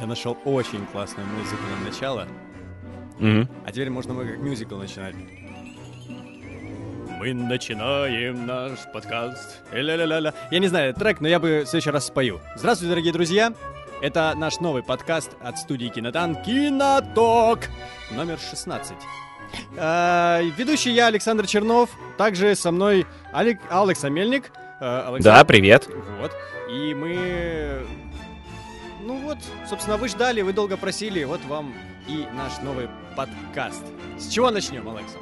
Я нашел очень классную музыку на начало. Мгм. А теперь можно мы как мюзикл начинать. Мы начинаем наш подкаст. Ля-ля-ля-ля. Я не знаю этот трек, но я бы в следующий раз спою. Здравствуйте, дорогие друзья. Это наш новый подкаст от студии Кинотан Киноток номер 16. А, ведущий я, Александр Чернов. Также со мной Алек... Алекс Амельник. А, Александр- Да, привет. Вот. И мы... Ну вот, собственно, вы ждали, вы долго просили, вот вам и наш новый подкаст. С чего начнем, Алекса?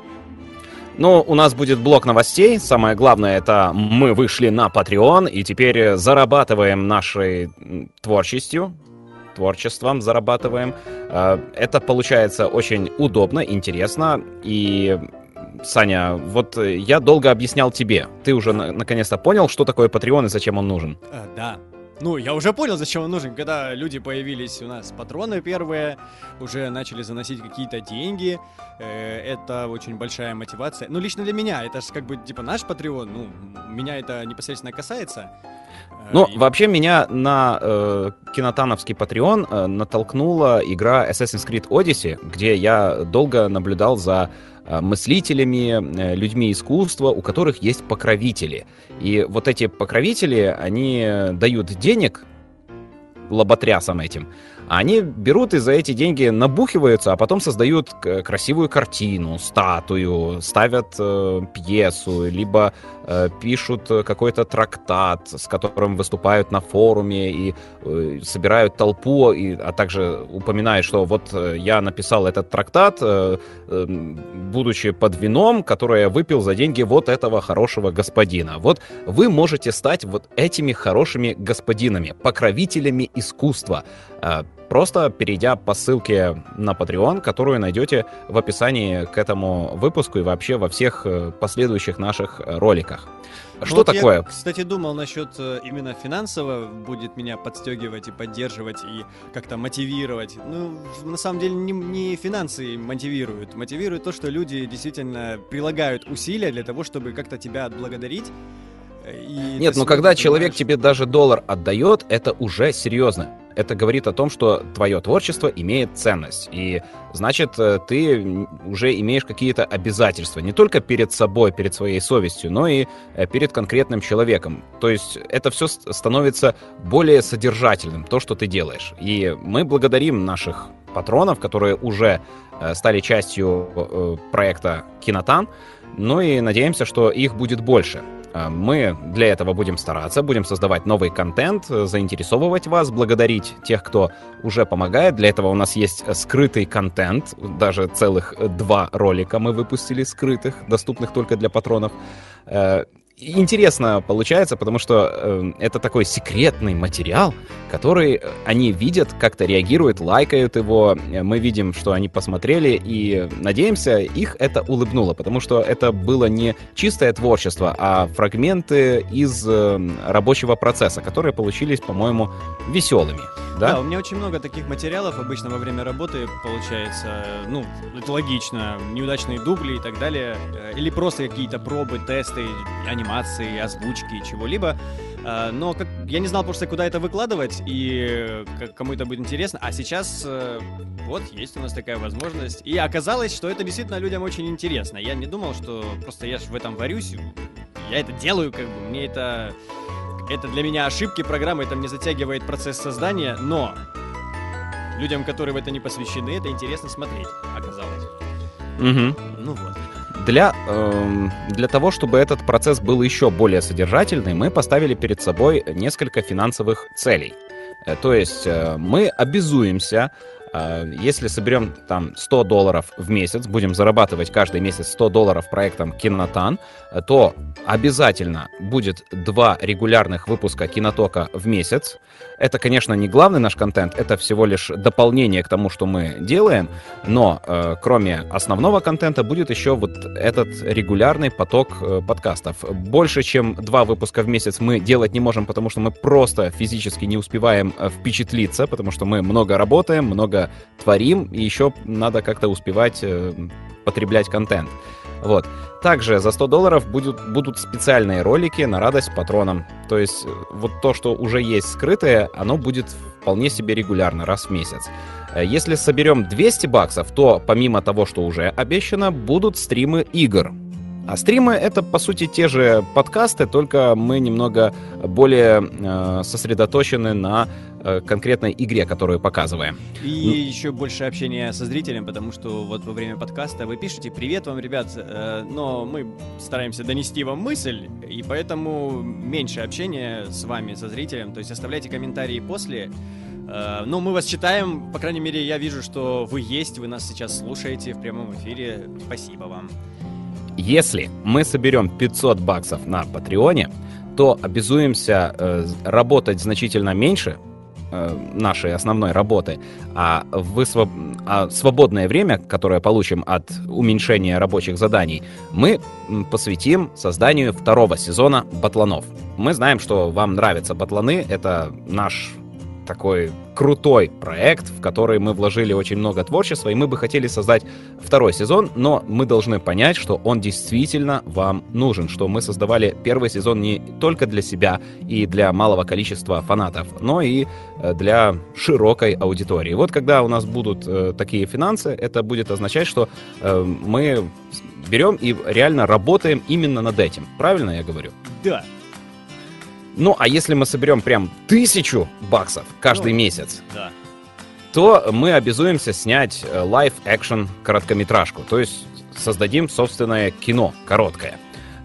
Ну, у нас будет блок новостей. Самое главное, это мы вышли на Patreon и теперь зарабатываем нашей творчестью, творчеством зарабатываем. Э, Это получается очень удобно, интересно. И, Саня, вот э, я долго объяснял тебе. Ты уже на- наконец-то понял, что такое Patreon и зачем он нужен? А, да. Ну, я уже понял, зачем он нужен. Когда люди появились у нас, патроны первые, уже начали заносить какие-то деньги. э, это очень большая мотивация. Ну, лично для меня, это же как бы, типа, наш патреон. Ну, меня это непосредственно касается. Ну, и- вообще меня на э, кинотановский Patreon э, натолкнула игра Assassin's Creed Odyssey, где я долго наблюдал за мыслителями, э, людьми искусства, у которых есть покровители. И вот эти покровители, они э, дают денег лоботрясам этим, они берут и за эти деньги набухиваются, а потом создают красивую картину, статую, ставят э, пьесу, либо э, пишут какой-то трактат, с которым выступают на форуме и э, собирают толпу, и, а также упоминают, что вот э, я написал этот трактат, э, э, будучи под вином, которое я выпил за деньги вот этого хорошего господина. Вот вы можете стать вот этими хорошими господинами, покровителями искусства. Э, Просто перейдя по ссылке на Patreon, которую найдете в описании к этому выпуску и вообще во всех э, последующих наших э, роликах. Ну Что вот такое? Я, кстати, думал насчет именно финансово будет меня подстегивать и поддерживать и как-то мотивировать. Ну, на самом деле не, не финансы мотивируют, мотивирует то, что люди действительно прилагают усилия для того, чтобы как-то тебя отблагодарить. И Нет, но сам когда человек тебе даже доллар отдает, это уже серьезно. Это говорит о том, что твое творчество имеет ценность. И значит, э, ты уже имеешь какие-то обязательства. Не только перед собой, перед своей совестью, но и э, перед конкретным человеком. То есть это все становится более содержательным, то, что ты делаешь. И мы благодарим наших патронов, которые уже э, стали частью проекта Кинотан. Ну и надеемся, что их будет больше. А, Мы для этого будем стараться, будем создавать новый контент, э, заинтересовывать вас, благодарить тех, кто уже помогает. Для этого у нас есть э, скрытый контент, даже целых э, два ролика мы выпустили скрытых, доступных только для патронов. Интересно получается, потому что э, это такой секретный материал, который э, они видят, как-то реагируют, лайкают его. Э, Мы видим, что они посмотрели, и надеемся, их это улыбнуло, потому что это было не чистое творчество, а фрагменты из э, рабочего процесса, которые получились, по-моему, веселыми. Да? Да? у меня очень много таких материалов обычно во время работы получается. Ну, это логично. Неудачные дубли и так далее. э, Или просто какие-то пробы, тесты, анимации, озвучки, чего-либо. А, Но как, я не знал просто, куда это выкладывать и э, кому это будет интересно. А сейчас э, вот есть у нас такая возможность. И оказалось, что это действительно людям очень интересно. Я не думал, что просто я ж в этом варюсь. Я это делаю, как бы. Мне это это для меня ошибки программы, это мне затягивает процесс создания, но людям, которые в это не посвящены, это интересно смотреть, оказалось. Мгм. Ну вот. Для, эм, для того, чтобы этот процесс был еще более содержательный, мы поставили перед собой несколько финансовых целей. Э, То есть э, мы обязуемся, э, если соберем там 100 долларов в месяц, будем зарабатывать каждый месяц 100 долларов проектом Кинотан, э, то обязательно будет два регулярных выпуска Кинотока в месяц. Это, конечно, не главный наш контент, это всего лишь дополнение к тому, что мы делаем, но э, кроме основного контента будет еще вот этот регулярный поток э, подкастов. Больше, чем два выпуска в месяц мы делать не можем, потому что мы просто физически не успеваем э, впечатлиться, потому что мы много работаем, много творим, и еще надо как-то успевать э, потреблять контент. Вот. Также за 100 долларов будут, будут специальные ролики на радость патронам. То есть э, вот то, что уже есть скрытое, оно будет вполне себе регулярно, раз в месяц. Э, если соберем 200 баксов, то помимо того, что уже обещано, будут стримы игр. А стримы это по сути те же подкасты, только мы немного более э, сосредоточены на конкретной игре, которую показываем. И ну... еще больше общения со зрителем, потому что вот во время подкаста вы пишете «Привет вам, ребят», э, но мы стараемся донести вам мысль, и поэтому меньше общения с вами, со зрителем, то есть оставляйте комментарии после, э, но мы вас читаем, по крайней мере, я вижу, что вы есть, вы нас сейчас слушаете в прямом эфире. Спасибо вам. Если мы соберем 500 баксов на Патреоне, то обязуемся э, работать значительно меньше э, нашей основной работы, а, высвоб... а свободное время, которое получим от уменьшения рабочих заданий, мы посвятим созданию второго сезона батланов. Мы знаем, что вам нравятся батланы, это наш такой крутой проект, в который мы вложили очень много творчества, и мы бы хотели создать второй сезон, но мы должны понять, что он действительно вам нужен, что мы создавали первый сезон не только для себя и для малого количества фанатов, но и э, для широкой аудитории. Вот когда у нас будут э, такие финансы, это будет означать, что э, мы берем и реально работаем именно над этим. Правильно я говорю? Да, ну, а если мы соберем прям тысячу баксов каждый ну, месяц, да. то мы обязуемся снять live-action э, короткометражку. То есть создадим собственное кино короткое.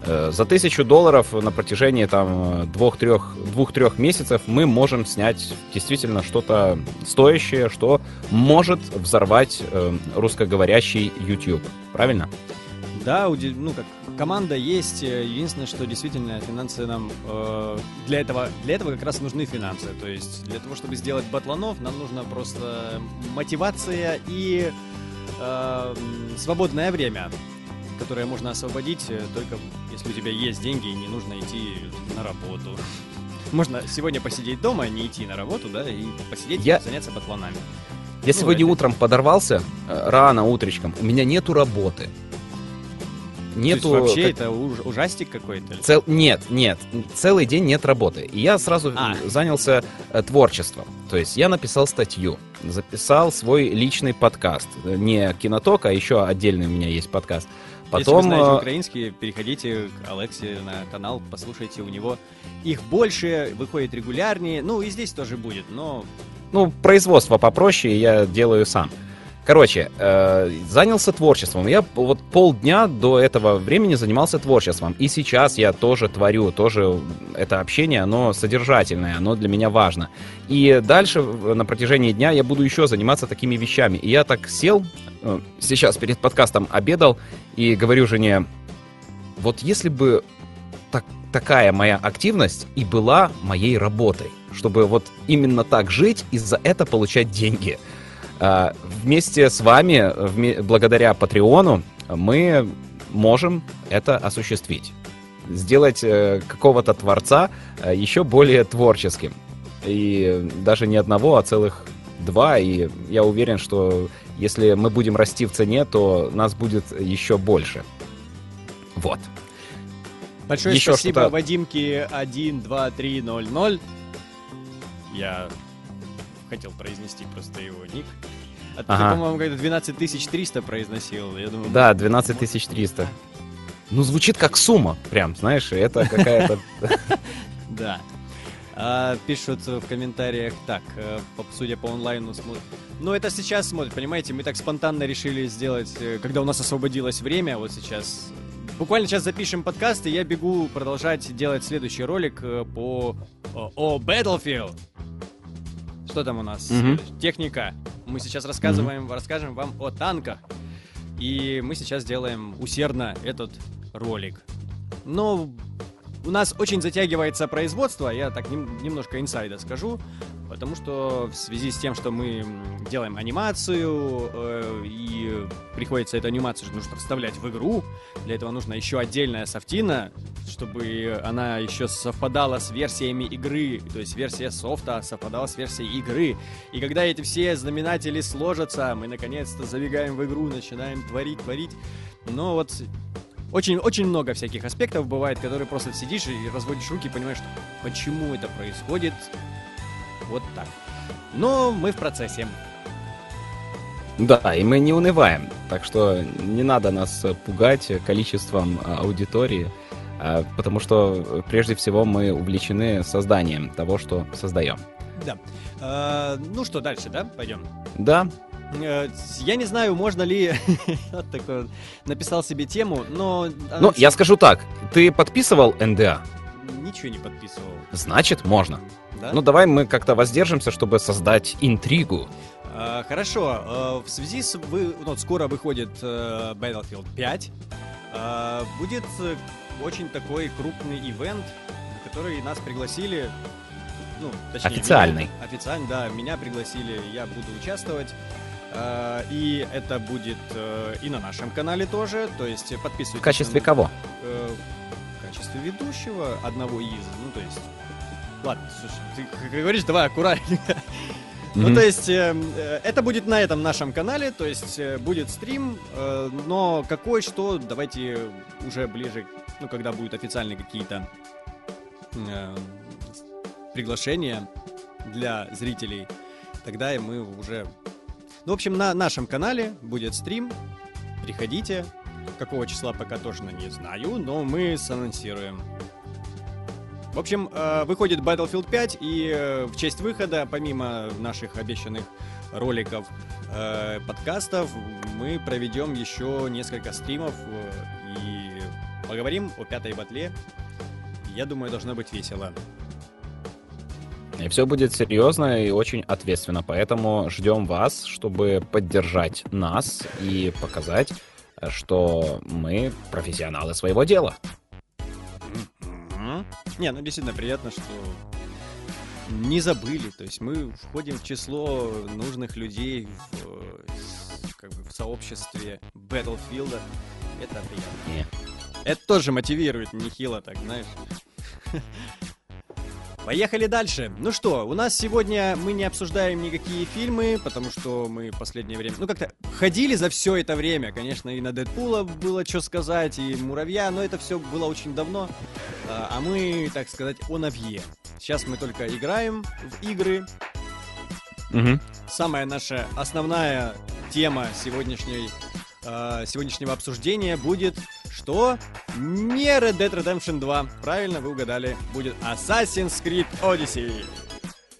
Э, за тысячу долларов на протяжении там двух-трех двух-трех месяцев мы можем снять действительно что-то стоящее, что может взорвать э, русскоговорящий YouTube. Правильно? Да, ну как команда есть. Э, единственное, что действительно финансы нам э, для этого для этого как раз нужны финансы. То есть для того, чтобы сделать батланов, нам нужна просто мотивация и э, свободное время, которое можно освободить э, только если у тебя есть деньги и не нужно идти на работу. Можно сегодня посидеть дома, не идти на работу, да, и посидеть Я... и заняться батланами. Я ну, сегодня это... утром подорвался, э, рано утречком, у меня нету работы нету... То есть вообще как... это уж, ужастик какой-то? Цел... Нет, нет, целый день нет работы. И я сразу а. занялся э, творчеством. То есть я написал статью, записал свой личный подкаст. Не киноток, а еще отдельный у меня есть подкаст. Потом... Если вы знаете э, украинский, переходите к Алексе на канал, послушайте у него. Их больше, выходит регулярнее. Ну и здесь тоже будет, но... Ну, производство попроще, я делаю сам. Короче, э, занялся творчеством. Я вот полдня до этого времени занимался творчеством. И сейчас я тоже творю, тоже это общение, оно содержательное, оно для меня важно. И дальше на протяжении дня я буду еще заниматься такими вещами. И я так сел, э, сейчас перед подкастом обедал, и говорю жене, вот если бы так, такая моя активность и была моей работой, чтобы вот именно так жить и за это получать деньги – вместе с вами, благодаря Патреону, мы можем это осуществить. Сделать э, какого-то творца э, еще более творческим. И даже не одного, а целых два. И я уверен, что если мы будем расти в цене, то нас будет еще больше. Вот. Большое еще спасибо Вадимке 12300. Я хотел произнести просто его ник. А ты, ага. по-моему, когда 12300 произносил. Я думаю, да, 12300. Ну, звучит как сумма, прям, знаешь, это какая-то... Да. А, пишут в комментариях так, э, судя по онлайну смотрят. Ну, это сейчас смотрят, понимаете, мы так спонтанно решили сделать, э, когда у нас освободилось время, вот сейчас. Буквально сейчас запишем подкаст, и я бегу продолжать делать следующий ролик э, по о Battlefield. Что там у нас? Mm-hmm. Техника. Мы сейчас рассказываем, mm-hmm. расскажем вам о танках. И мы сейчас делаем усердно этот ролик. Но у нас очень затягивается производство, я так нем, немножко инсайда скажу, потому что в связи с тем, что мы делаем анимацию, э, и приходится эту анимацию нужно вставлять в игру, для этого нужно еще отдельная софтина, чтобы она еще совпадала с версиями игры, то есть версия софта совпадала с версией игры. И когда эти все знаменатели сложатся, мы наконец-то забегаем в игру, начинаем творить, творить. Но вот очень, очень много всяких аспектов бывает, которые просто сидишь и разводишь руки и понимаешь, что почему это происходит вот так. Но мы в процессе. Да, и мы не унываем. Так что не надо нас пугать количеством а, аудитории, а, потому что прежде всего мы увлечены созданием того, что создаем. Да. А, ну что, дальше, да? Пойдем. Да. Э, я не знаю, можно ли... вот такой написал себе тему, но... Ну, я скажу так. Ты подписывал НДА? Ничего не подписывал. Значит, можно. Да? Ну, давай мы как-то воздержимся, чтобы создать интригу. А, хорошо. А, в связи с... Вы... Ну, скоро выходит Battlefield 5. А, будет очень такой крупный ивент, который нас пригласили ну, точнее, официальный. Меня, официально, да, меня пригласили, я буду участвовать. Э, и это будет э, и на нашем канале тоже, то есть подписывайтесь. В качестве на... кого? Э, в качестве ведущего одного из, ну то есть... Ладно, слушай, ты как говоришь, давай аккуратненько. Mm-hmm. Ну, то есть, э, это будет на этом нашем канале, то есть, э, будет стрим, э, но какой, что, давайте уже ближе, ну, когда будут официальные какие-то э, приглашения для зрителей, тогда и мы уже ну, в общем, на нашем канале будет стрим. Приходите. Какого числа пока точно не знаю, но мы санонсируем. В общем, э, выходит Battlefield 5, и э, в честь выхода, помимо наших обещанных роликов, э, подкастов, мы проведем еще несколько стримов и поговорим о пятой батле. Я думаю, должно быть весело. И все будет серьезно и очень ответственно. Поэтому ждем вас, чтобы поддержать нас и показать, что мы профессионалы своего дела. Не, ну действительно приятно, что не забыли. То есть мы входим в число нужных людей в, как бы, в сообществе Battlefield. Это приятно. Не. Это тоже мотивирует нехило, так знаешь. Поехали дальше. Ну что, у нас сегодня мы не обсуждаем никакие фильмы, потому что мы в последнее время, ну как-то ходили за все это время. Конечно, и на Дэдпула было что сказать, и Муравья, но это все было очень давно. А, а мы, так сказать, о новье. Сейчас мы только играем в игры. Угу. Самая наша основная тема сегодняшней, э, сегодняшнего обсуждения будет что? Не Red Dead Redemption 2. Правильно, вы угадали. Будет Assassin's Creed Odyssey.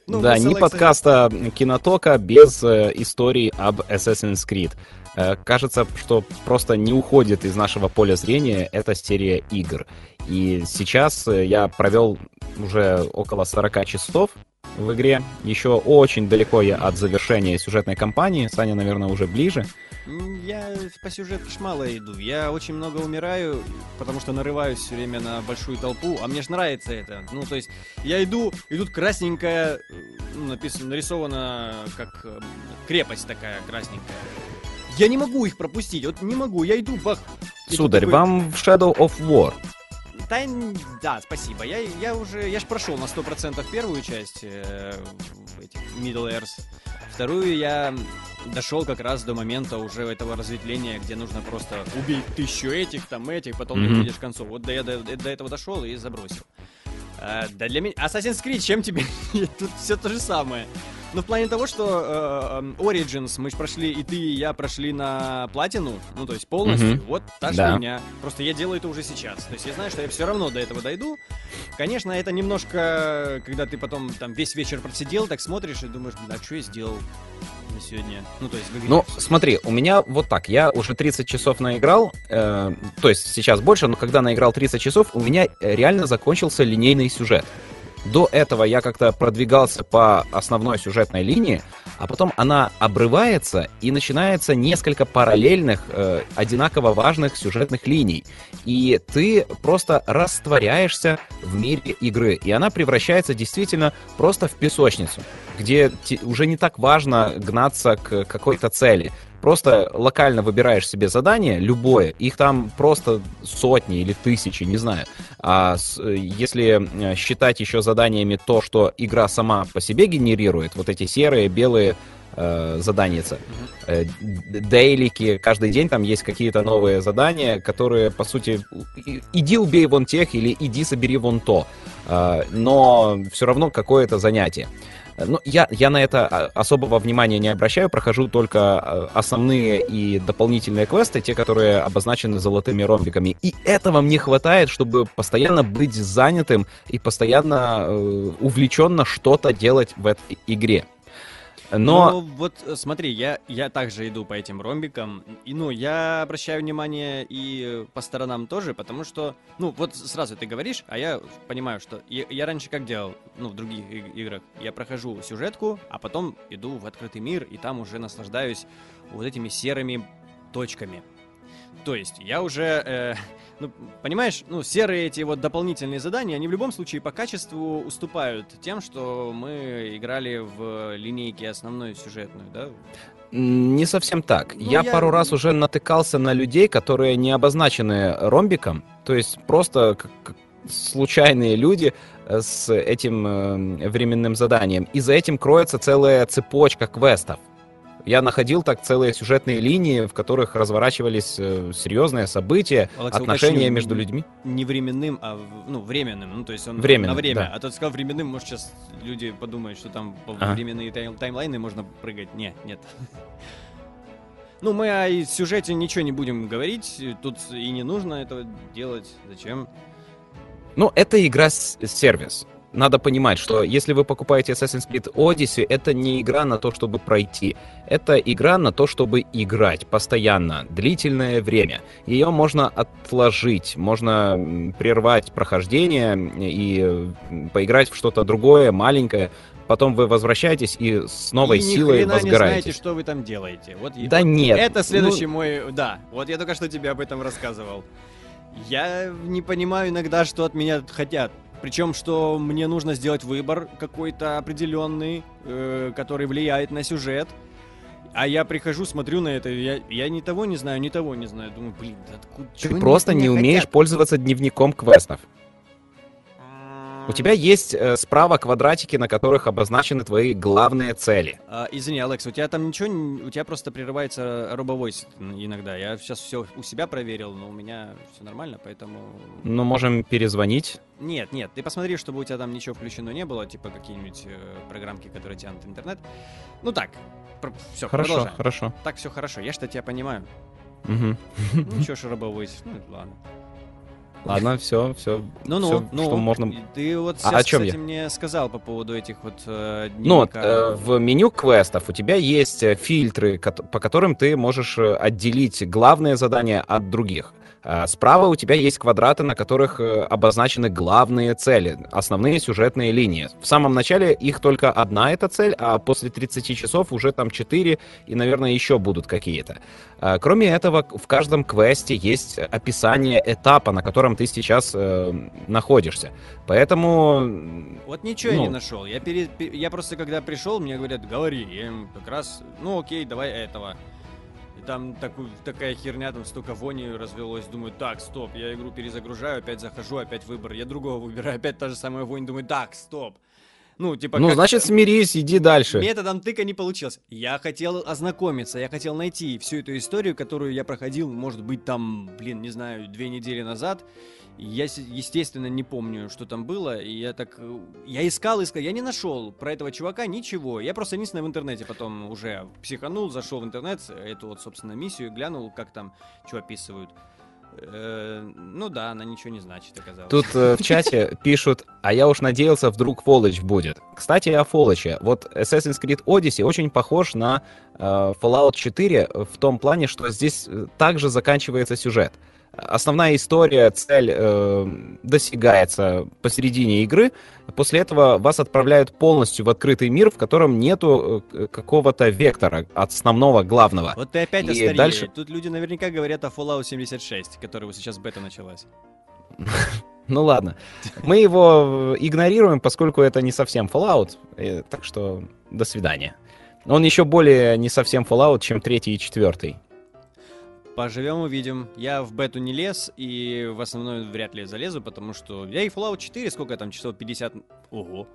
Ну, да, не подкаста Кинотока без э, истории об Assassin's Creed. Э, кажется, что просто не уходит из нашего поля зрения эта серия игр. И сейчас э, я провел уже около 40 часов в игре. Еще очень далеко я от завершения сюжетной кампании. Саня, наверное, уже ближе. Я по сюжетке ж мало иду. Я очень много умираю, потому что нарываюсь все время на большую толпу, а мне же нравится это. Ну, то есть, я иду, и тут красненькая, ну, написано, нарисована как э, крепость такая красненькая. Я не могу их пропустить, вот не могу, я иду, бах. Сударь, такой... вам в Shadow of War да, да, спасибо. Я, я уже, я ж прошел на 100% первую часть э, этих Middle Earth. Вторую я дошел как раз до момента уже этого разветвления, где нужно просто убить тысячу этих, там этих, потом mm-hmm. ты видишь к концу. Вот до, я до, до этого дошел и забросил. А, да для меня... Assassin's Creed, чем тебе? Тут все то же самое. Ну, в плане того, что э, э, Origins мы же прошли, и ты, и я прошли на платину, ну, то есть полностью, mm-hmm. вот та же да. меня. Просто я делаю это уже сейчас. То есть я знаю, что я все равно до этого дойду. Конечно, это немножко, когда ты потом там весь вечер просидел, так смотришь и думаешь, а что я сделал? на сегодня? Ну, то есть. Ну, смотри, у меня вот так. Я уже 30 часов наиграл. Э, то есть сейчас больше, но когда наиграл 30 часов, у меня реально закончился линейный сюжет. До этого я как-то продвигался по основной сюжетной линии, а потом она обрывается и начинается несколько параллельных, э, одинаково важных сюжетных линий. И ты просто растворяешься в мире игры, и она превращается действительно просто в песочницу, где уже не так важно гнаться к какой-то цели просто локально выбираешь себе задание, любое, их там просто сотни или тысячи, не знаю. А если э, считать еще заданиями то, что игра сама по себе генерирует, вот эти серые, белые э, заданица. Э, дейлики, каждый день там есть какие-то новые задания, которые, по сути, иди убей вон тех или иди собери вон то. Э, но все равно какое-то занятие. Ну, я, я на это а, особого внимания не обращаю, прохожу только а, основные и дополнительные квесты, те, которые обозначены золотыми ромбиками. И этого мне хватает, чтобы постоянно быть занятым и постоянно э, увлеченно что-то делать в этой игре. Но... Ну, вот э, смотри, я, я также иду по этим ромбикам, и, ну, я обращаю внимание и по сторонам тоже, потому что, ну, вот сразу ты говоришь, а я понимаю, что я, я раньше как делал, ну, в других играх, я прохожу сюжетку, а потом иду в открытый мир, и там уже наслаждаюсь вот этими серыми точками. То есть я уже, э, ну, понимаешь, ну, серые эти вот дополнительные задания, они в любом случае по качеству уступают тем, что мы играли в линейке основную сюжетную, да? Не совсем так. Ну, я, я пару раз уже натыкался на людей, которые не обозначены ромбиком, то есть просто случайные люди э, с этим э, временным заданием. И за этим кроется целая цепочка квестов. Я находил так целые сюжетные линии, в которых разворачивались э, серьезные события, Алекс, отношения уточню, между людьми. Не временным, а ну, временным. Ну, то есть он временным, на время. Да. А тот сказал временным, может, сейчас люди подумают, что там ага. временные тайм таймлайны можно прыгать. Не, нет. Ну, мы о сюжете ничего не будем говорить. Тут и не нужно этого делать. Зачем? Ну, это игра-сервис надо понимать, что если вы покупаете Assassin's Creed Odyssey, это не игра на то, чтобы пройти. Это игра на то, чтобы играть постоянно, длительное время. Ее можно отложить, можно прервать прохождение и поиграть в что-то другое, маленькое, потом вы возвращаетесь и с новой и силой возгораете. не знаете, что вы там делаете. Вот да вот нет. Это следующий ну... мой... Да, вот я только что тебе об этом рассказывал. Я не понимаю иногда, что от меня хотят. Причем, что мне нужно сделать выбор какой-то определенный, э, который влияет на сюжет. А я прихожу, смотрю на это, я, я ни того не знаю, ни того не знаю. Думаю, блин, откуда... Ты просто не умеешь хотят? пользоваться дневником квестов. У тебя есть э, справа квадратики, на которых обозначены твои главные цели. А, извини, Алекс, у тебя там ничего, у тебя просто прерывается робовойс иногда. Я сейчас все у себя проверил, но у меня все нормально, поэтому... Ну, можем перезвонить. Нет, нет, ты посмотри, чтобы у тебя там ничего включено не было, типа какие-нибудь э, программки, которые тянут интернет. Ну так, все, Хорошо, продолжаем. хорошо. Так, все хорошо, я что тебя понимаю. Угу. Что ж робовойс, ну ладно. Ладно, все, все. Ну, ну, все, ну, что можно. Ты вот сейчас, а, о чем кстати, я? мне сказал по поводу этих вот э, Ну, вот, э, в меню квестов у тебя есть э, фильтры, по которым ты можешь э, отделить главные задания от других. А, справа у тебя есть квадраты, на которых э, обозначены главные цели, основные сюжетные линии. В самом начале их только одна эта цель, а после 30 часов уже там 4 и, наверное, еще будут какие-то. А, кроме этого, в каждом квесте есть описание этапа, на котором ты сейчас э, находишься. Поэтому... Вот ничего ну... я не нашел. Я, пере... я просто, когда пришел, мне говорят, говори. Я им как раз, ну окей, давай этого там такую, такая херня, там столько вони развелось. Думаю, так, стоп, я игру перезагружаю, опять захожу, опять выбор. Я другого выбираю, опять та же самая вонь. Думаю, так, стоп. Ну, типа... Ну, как... значит, смирись, иди дальше. Методом тыка не получилось. Я хотел ознакомиться, я хотел найти всю эту историю, которую я проходил, может быть, там, блин, не знаю, две недели назад. Я, естественно, не помню, что там было, и я так... Э, я искал, искал, я не нашел про этого чувака ничего. Я просто единственное в интернете потом уже психанул, зашел в интернет, эту вот, собственно, миссию, глянул, как там, что описывают. Э, ну да, она ничего не значит, оказалось. Тут э, в чате пишут, а я уж надеялся, вдруг Фолоч будет. Кстати, о Фолоче. Вот Assassin's Creed Odyssey очень похож на э, Fallout 4 в том плане, что здесь э, также заканчивается сюжет основная история, цель э, достигается посередине игры. После этого вас отправляют полностью в открытый мир, в котором нету э, какого-то вектора основного, главного. Вот ты опять И дальше... Тут люди наверняка говорят о Fallout 76, который вот сейчас бета началась. Ну ладно. Мы его игнорируем, поскольку это не совсем Fallout. Э, так что до свидания. Он еще более не совсем Fallout, чем третий и четвертый. Поживем, увидим. Я в бету не лез, и в основном вряд ли залезу, потому что я и Fallout 4, сколько там, часов 50... Ого.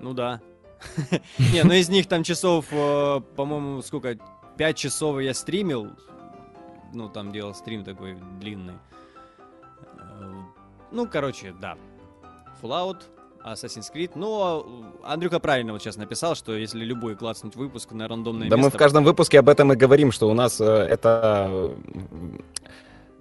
Ну да. Не, ну из них там часов, э, по-моему, сколько, 5 часов я стримил. Ну, там делал стрим такой длинный. Э, Ну, короче, да. Fallout, Assassin's Creed. Ну, а Андрюха правильно вот сейчас написал, что если любой клацнуть выпуск на рандомное Да мы место... в каждом выпуске об этом и говорим, что у нас э, это э,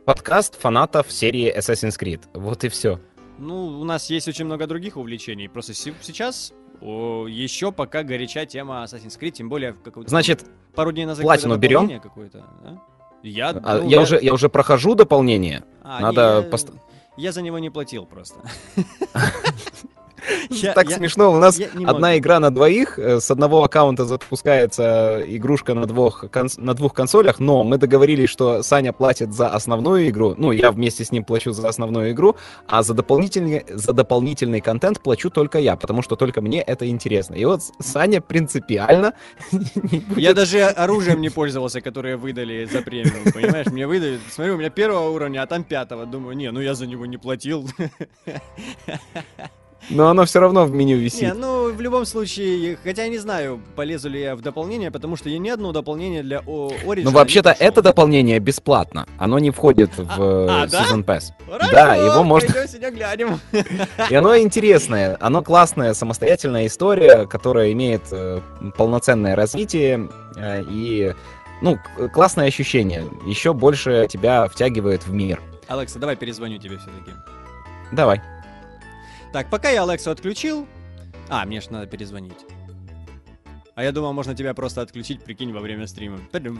подкаст фанатов серии Assassin's Creed. Вот и все. Ну, у нас есть очень много других увлечений. Просто се- сейчас о, еще пока горяча тема Assassin's Creed, тем более какой-то... Значит, пару дней назад платину берем? какое-то, да? Я, а, ну, я, уже, я уже прохожу дополнение. А, надо не, я, пост- я за него не платил просто. Я- так я- смешно. У нас одна игра на двоих. э, С одного аккаунта запускается игрушка на двух, конс- на двух консолях, но мы договорились, что Саня платит за основную игру. Ну, я вместе с ним плачу за основную игру, а за дополнительный, за дополнительный контент плачу только я, потому что только мне это интересно. И вот Саня принципиально Я даже оружием не пользовался, которое выдали за премиум, понимаешь? Мне выдали, смотрю, у меня первого уровня, а там пятого. Думаю, не, ну я за него не платил. Но оно все равно в меню Не, висит. ну в любом случае, хотя я не знаю, полезу ли я в дополнение, потому что я ни одно дополнение для Origin не вообще-то это дополнение бесплатно. Оно не входит в а, э, да? Season Pass. Хорошо, Да, его можно- сегодня глянем. И оно интересное, оно классная самостоятельная история, которая имеет э, полноценное развитие э, и ну классное ощущение. Еще больше тебя втягивает в мир. Алекса, давай перезвоню тебе все-таки. Давай. Так, пока я Алексу отключил... А, мне ж надо перезвонить. А я думал, можно тебя просто отключить, прикинь, во время стрима. Та-дум.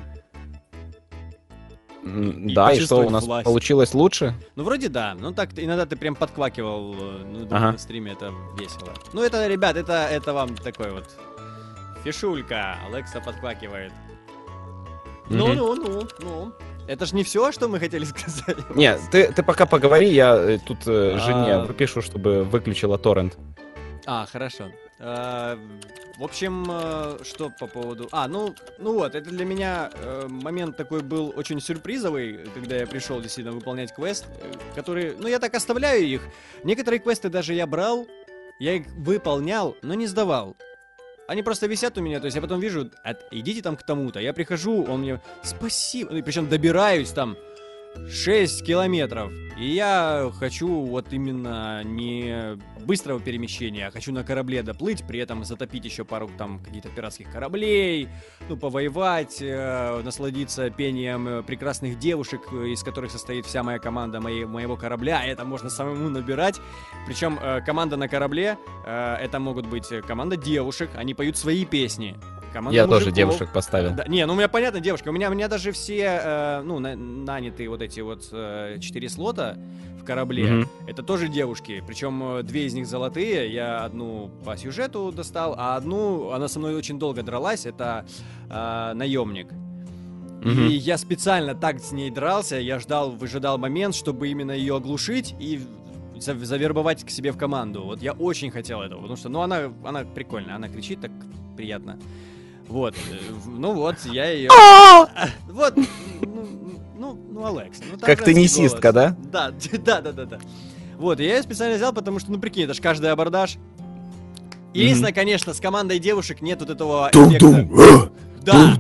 М, И да, и что у нас власть. получилось лучше? Ну, вроде да. Ну, так иногда ты прям подквакивал э, ну, думаю, Ага. на стриме, это весело. Ну, это, ребят, это, это вам такой вот фишулька. Алекса подквакивает. Ну, Мгм. ну, ну, ну. Это ж не все, что мы хотели сказать. Не, ты, ты пока поговори, я э, тут э, жене А. выпишу, чтобы выключила торрент. А, хорошо. А, В общем, э, что по поводу... А, ну, ну вот, это для меня э, момент такой был очень сюрпризовый, когда я пришел действительно выполнять квест, который... Ну, я так оставляю их. Некоторые квесты даже я брал, я их выполнял, но не сдавал. Они просто висят у меня, то есть я потом вижу, «От- идите там к тому-то. Я прихожу, он мне, спасибо, и причем добираюсь там 6 километров. И я хочу вот именно не быстрого перемещения, а хочу на корабле доплыть, при этом затопить еще пару там каких-то пиратских кораблей, ну, повоевать, э, насладиться пением э, прекрасных девушек, э, из которых состоит вся моя команда моей, моего корабля. Это можно самому набирать. Причем э, команда на корабле, э, это могут быть э, команда девушек, они поют свои песни. Команда Я тоже мужиков. девушек поставил. Да, не, ну у меня понятно, девушка. У меня, у меня даже все, э, ну, на- нанятые вот эти вот э, четыре слота в корабле, Мгм. это тоже девушки. Причем э, две из них золотые. Я одну по сюжету достал, а одну, она со мной очень долго дралась, это э, наемник. И я специально так с ней дрался, я ждал, выжидал момент, чтобы именно ее оглушить и за- завербовать к себе в команду. Вот я очень хотел этого, потому что, ну, она, она прикольная, она кричит так приятно. Вот, э, ну вот, я ее... Вот, ну, ну, ну, Алекс. ну, Как теннисистка, голос. Да, да, да, да, да. Вот, и я ее специально взял, потому что, ну, прикинь, это ж каждый абордаж. Единственное, конечно, с командой девушек нет вот этого эффекта. Да,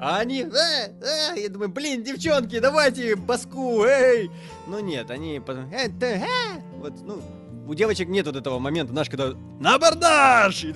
а они, э, э, я думаю, блин, девчонки, давайте баску, эй. Но нет, они потом, «Э, да, э». вот, ну, у девочек нет вот этого момента, знаешь, когда на абордаж!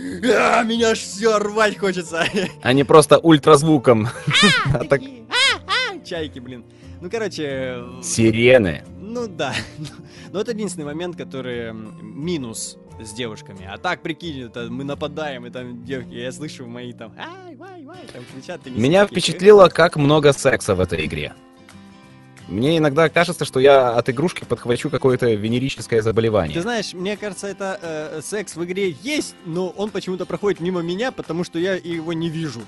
И тут, «Фу! А, меня аж все рвать хочется. А не просто ультразвуком. А так Такие, «А, а», Чайки, блин. Ну, короче, э, сирены. ну да. Но это единственный момент, который минус с девушками. А так, прикинь, это мы нападаем, и там девки, я слышу мои там, ай, вай, вай, там кричат. Меня впечатлило, как много секса в этой игре. Мне иногда кажется, что я от игрушки подхвачу какое-то венерическое Ты заболевание. знаешь, мне кажется, это э, секс в игре есть, но он почему-то проходит мимо меня, потому что я его не вижу.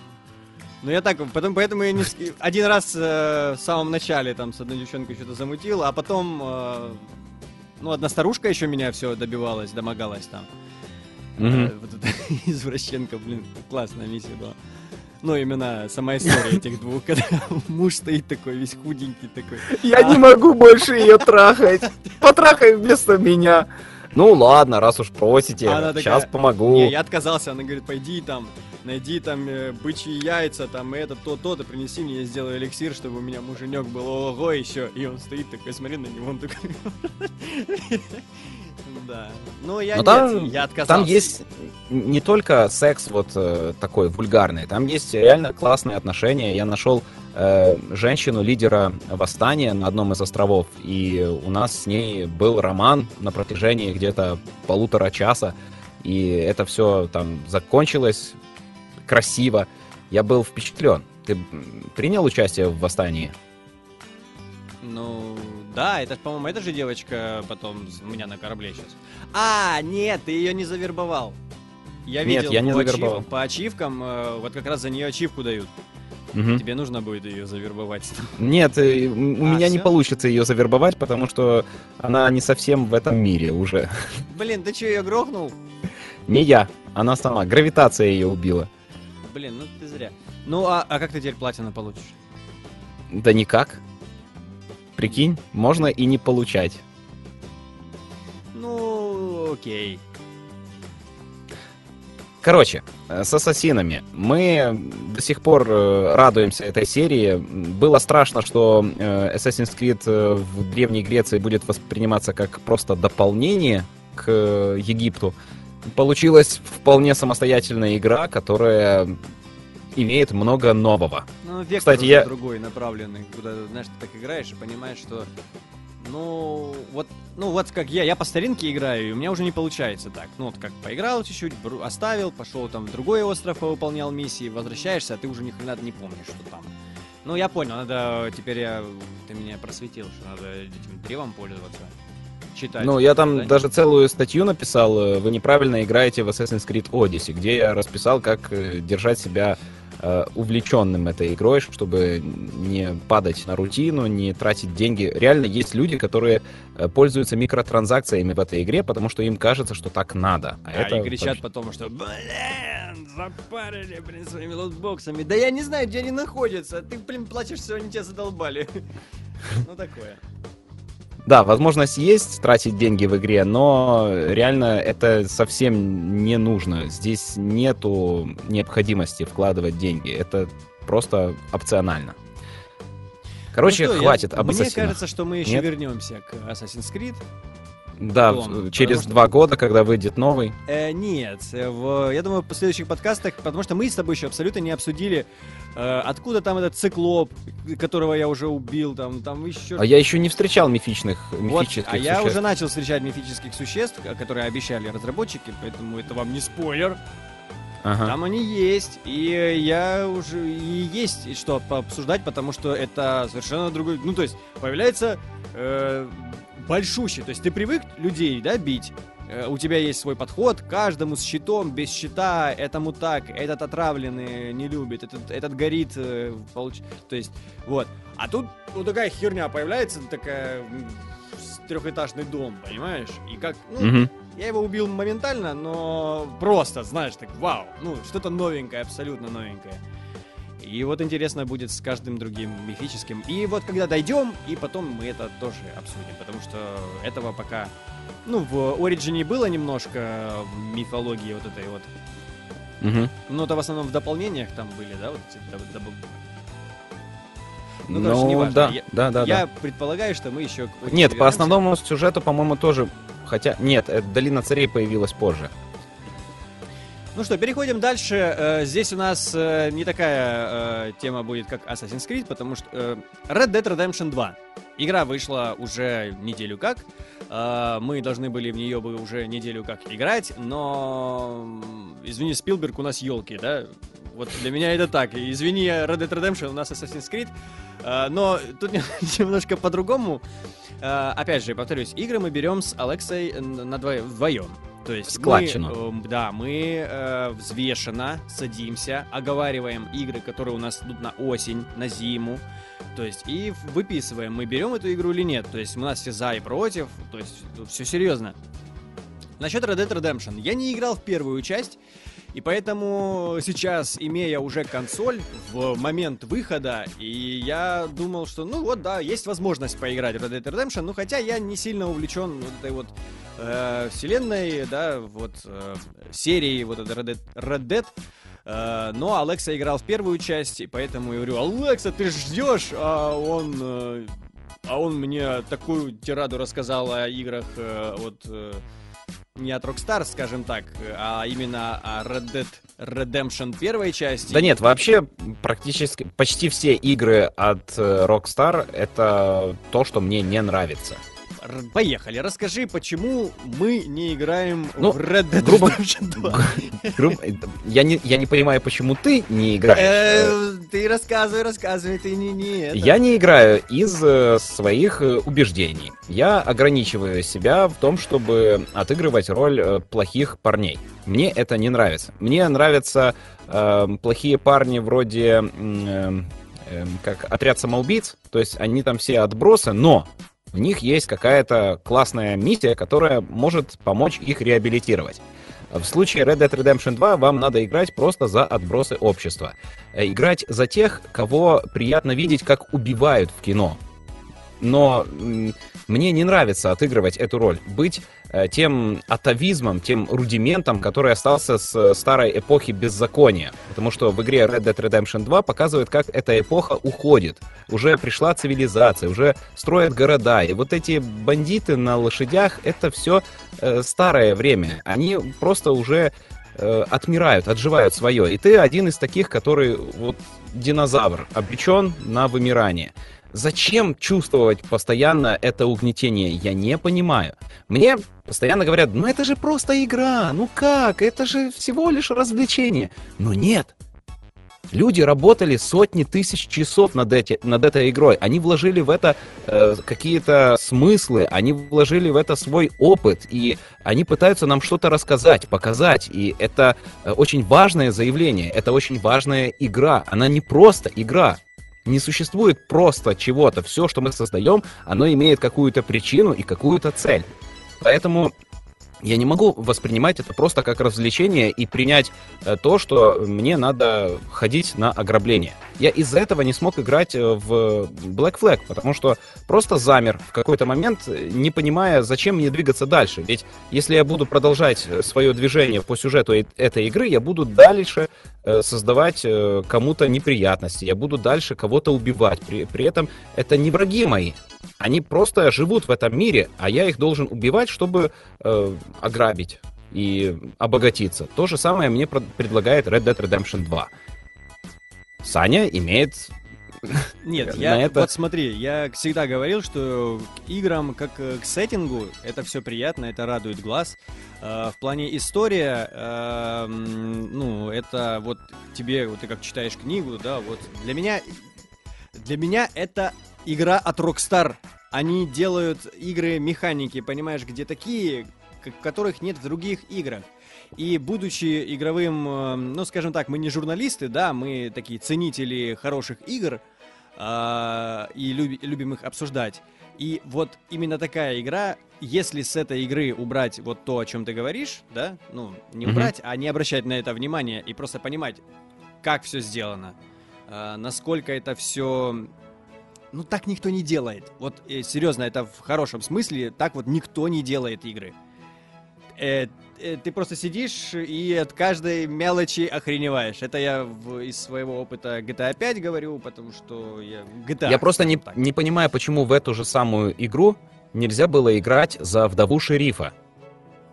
Но я так, потом, поэтому я не... Один раз э, в самом начале там с одной девчонкой что-то замутил, а потом... э, ну, одна старушка еще меня все добивалась, домогалась там. Мгм. Э, Вот эта извращенка, блин, классная миссия была. Ну, именно сама история этих двух, когда муж стоит такой, весь худенький такой. Я не могу больше ее трахать. Потрахай вместо меня. Ну ладно, раз уж просите, Она сейчас такая, помогу. Не, я отказался, она говорит, пойди там, найди там э, бычьи яйца, там это, то, то, то, принеси мне, я сделаю эликсир, чтобы у меня муженек был, ого, еще. И он стоит такой, смотри на него, он такой... Да. Ну, я Но нет, там- я отказался. Там есть не только секс вот э, такой вульгарный, там есть реально классные отношения. Я нашел э, женщину-лидера восстания на одном из островов, и у нас с ней был роман на протяжении где-то полутора часа, и это все там закончилось красиво. Я был впечатлен. Ты принял участие в восстании? Ну, да, это, по-моему, эта же девочка потом с- у меня на корабле сейчас. А, нет, ты ее не завербовал. Я Нет, видел я не по, ачив- завербовал. по ачивкам, э, вот как раз за нее ачивку дают. Мгм. Тебе нужно будет ее завербовать. Нет, э, у А, меня не всё? получится ее завербовать, потому что она не совсем в этом мире уже. Блин, ты что, ее грохнул? Не я, она сама. Гравитация ее убила. Блин, ну ты зря. Ну, а, а как ты теперь платину получишь? Да никак. Прикинь, можно и не получать. Ну, окей. Короче, э, с ассасинами. Мы до сих пор э, радуемся этой серии. Было страшно, что э, Assassin's Creed в Древней Греции будет восприниматься как просто дополнение к Египту. Получилась вполне самостоятельная игра, которая имеет много нового. Ну, вектор Кстати, я- другой направленный, куда, знаешь, ты так играешь и понимаешь, что ну, вот, ну, вот как я, я по старинке играю, и у меня уже не получается так. Ну, вот как поиграл чуть-чуть, оставил, пошел там в другой остров, повыполнял миссии, возвращаешься, а ты уже ни хрена не помнишь, что там. Ну, я понял, надо, теперь я, ты меня просветил, что надо этим древом пользоваться, читать. Ну, я там задания. даже целую статью написал, э, вы неправильно играете в Assassin's Creed Odyssey, где я расписал, как э, держать себя э, увлеченным этой игрой, чтобы не падать на рутину, не тратить деньги. Реально есть люди, которые э, пользуются микротранзакциями в этой игре, потому что им кажется, что так надо. А, А, это и кричат вообще- потом, что блин, запарили, блин, своими лотбоксами. Да я не знаю, где они находятся. Ты, блин, платишь, все, они тебя задолбали. Ну такое. Да, возможность есть тратить деньги в игре, но реально это совсем не нужно. Здесь нету необходимости вкладывать деньги. Это просто опционально. Короче, Ну что, я- хватит об Мне ассасинах. кажется, что мы еще Нет? вернемся к Assassin's Creed. Да, Дом, через что- два года, когда выйдет новый. Э, нет, э, в, я думаю, в следующих подкастах, потому что мы с тобой еще абсолютно не обсудили, э, откуда там этот циклоп, которого я уже убил, там, там еще... А я еще не встречал мифичных, Вот, мифических а я существ. уже начал встречать мифических существ, э, которые обещали разработчики, поэтому это вам не спойлер. Ага. Там они есть, и э, я уже и есть что пообсуждать, потому что это совершенно другой. Ну, то есть, появляется э, большущий. То есть ты привык людей, да, бить. Э, У тебя есть свой подход, к каждому с щитом, без щита, этому так, этот отравленный не любит, этот, этот горит, э, получ- то есть, вот. А тут вот такая херня появляется, такая трехэтажный дом, понимаешь? И как, ну, Мгм. я его убил моментально, но просто, знаешь, так, вау, ну, что-то новенькое, абсолютно новенькое. И вот интересно будет с каждым другим мифическим. И вот когда дойдем, и потом мы это тоже обсудим, потому что этого пока... Ну, в Ориджине было немножко мифологии вот этой вот. Мгм. Но это в основном в дополнениях там были, да, вот эти Ну, Ну, короче, неважно. да, Я- да, да, Я да. предполагаю, что мы еще... Нет, по вернемся. основному сюжету, по-моему, тоже. Хотя, нет, э, Долина царей появилась позже. Ну что, переходим дальше. Э, Здесь у нас э, не такая э, тема будет, как Assassin's Creed, потому что Red Dead Redemption 2. Игра вышла уже неделю как. Мы должны были в нее бы уже неделю как играть, но... Извини, Спилберг, у нас елки, да? Вот для меня это так. Извини, Red Dead Redemption, у нас Assassin's Creed. Но тут немножко по-другому. Опять же, повторюсь, игры мы берем с Алексой на двое- вдвоем. То есть мы, Складчину. эм, да, мы э, взвешенно садимся, оговариваем игры, которые у нас идут на осень, на зиму. То есть и выписываем, мы берем эту игру или нет. То есть у нас все за и против. То есть все серьезно. Насчет Red Dead Redemption. Я не играл в первую часть. И поэтому сейчас, имея уже консоль в момент выхода, и я думал, что, ну вот, да, есть возможность поиграть в Red Dead Redemption, ну хотя я не сильно увлечен вот этой вот э, вселенной, да, вот э, серией вот этой Red Dead, Red Dead э, но Алекса играл в первую часть, и поэтому я говорю, Алекса, ты ждешь, а он... Э, а он мне такую тираду рассказал о играх э, от... Не от Rockstar, скажем так, а именно Red Dead Redemption первой части. Да нет, вообще практически почти все игры от э, Rockstar это то, что мне не нравится. Поехали, расскажи, почему мы не играем ну, в Red Dead грубо, Redemption 2. Грубо, я, не, я не понимаю, почему ты не играешь. Э, ты рассказывай, рассказывай, ты не, не это. Я не играю из э, своих э, убеждений. Я ограничиваю себя в том, чтобы отыгрывать роль плохих парней. Мне это не нравится. Мне нравятся э, плохие парни вроде... Э, как отряд самоубийц, то есть они там все отбросы, но в них есть какая-то классная миссия, которая может помочь их реабилитировать. В случае Red Dead Redemption 2 вам надо играть просто за отбросы общества. Э, играть за тех, кого приятно видеть, как убивают в кино. Но мне не нравится отыгрывать эту роль. Быть э, тем атовизмом, тем рудиментом, который остался с э, старой эпохи беззакония. Потому что в игре Red Dead Redemption 2 показывает, как эта эпоха уходит. Уже пришла цивилизация, уже строят города. И вот эти бандиты на лошадях, это все э, старое время. Они просто уже отмирают, отживают свое. И ты один из таких, который вот динозавр, обречен на вымирание. Зачем чувствовать постоянно это угнетение, я не понимаю. Мне постоянно говорят, ну это же просто игра, ну как, это же всего лишь развлечение. Но нет, Люди работали сотни тысяч часов над, эти, над этой игрой. Они вложили в это э, какие-то смыслы, они вложили в это свой опыт, и они пытаются нам что-то рассказать, показать. И это э, очень важное заявление, это очень важная игра. Она не просто игра. Не существует просто чего-то. Все, что мы создаем, оно имеет какую-то причину и какую-то цель. Поэтому я не могу воспринимать это просто как развлечение и принять э, то, что мне надо ходить на ограбление. Я из-за этого не смог играть э, в Black Flag, потому что просто замер в какой-то момент, не понимая, зачем мне двигаться дальше. Ведь если я буду продолжать э, свое движение по сюжету этой игры, я буду дальше создавать кому-то неприятности, я буду дальше кого-то убивать. При, при этом это не враги мои, они просто живут в этом мире, а я их должен убивать, чтобы э, ограбить и обогатиться. То же самое мне предлагает Red Dead Redemption 2. Саня имеет нет, я это... вот смотри, я всегда говорил, что к играм, как к сеттингу, это все приятно, это радует глаз. Э, в плане история, э, ну, это вот тебе, вот ты как читаешь книгу, да, вот для меня, для меня это игра от Rockstar. Они делают игры механики, понимаешь, где такие, которых нет в других играх. И будучи игровым, э, ну, скажем так, мы не журналисты, да, мы такие ценители хороших игр э, и люби, любим их обсуждать. И вот именно такая игра, если с этой игры убрать вот то, о чем ты говоришь, да, ну, не убрать, mm-hmm. а не обращать на это внимание и просто понимать, как все сделано, э, насколько это все ну так никто не делает. Вот э, серьезно, это в хорошем смысле, так вот никто не делает игры. Э, э, ты просто сидишь и от каждой мелочи охреневаешь. Это я в, из своего опыта GTA 5 говорю, потому что я GTA. Я просто не, не понимаю, почему в эту же самую игру нельзя было играть за вдову шерифа.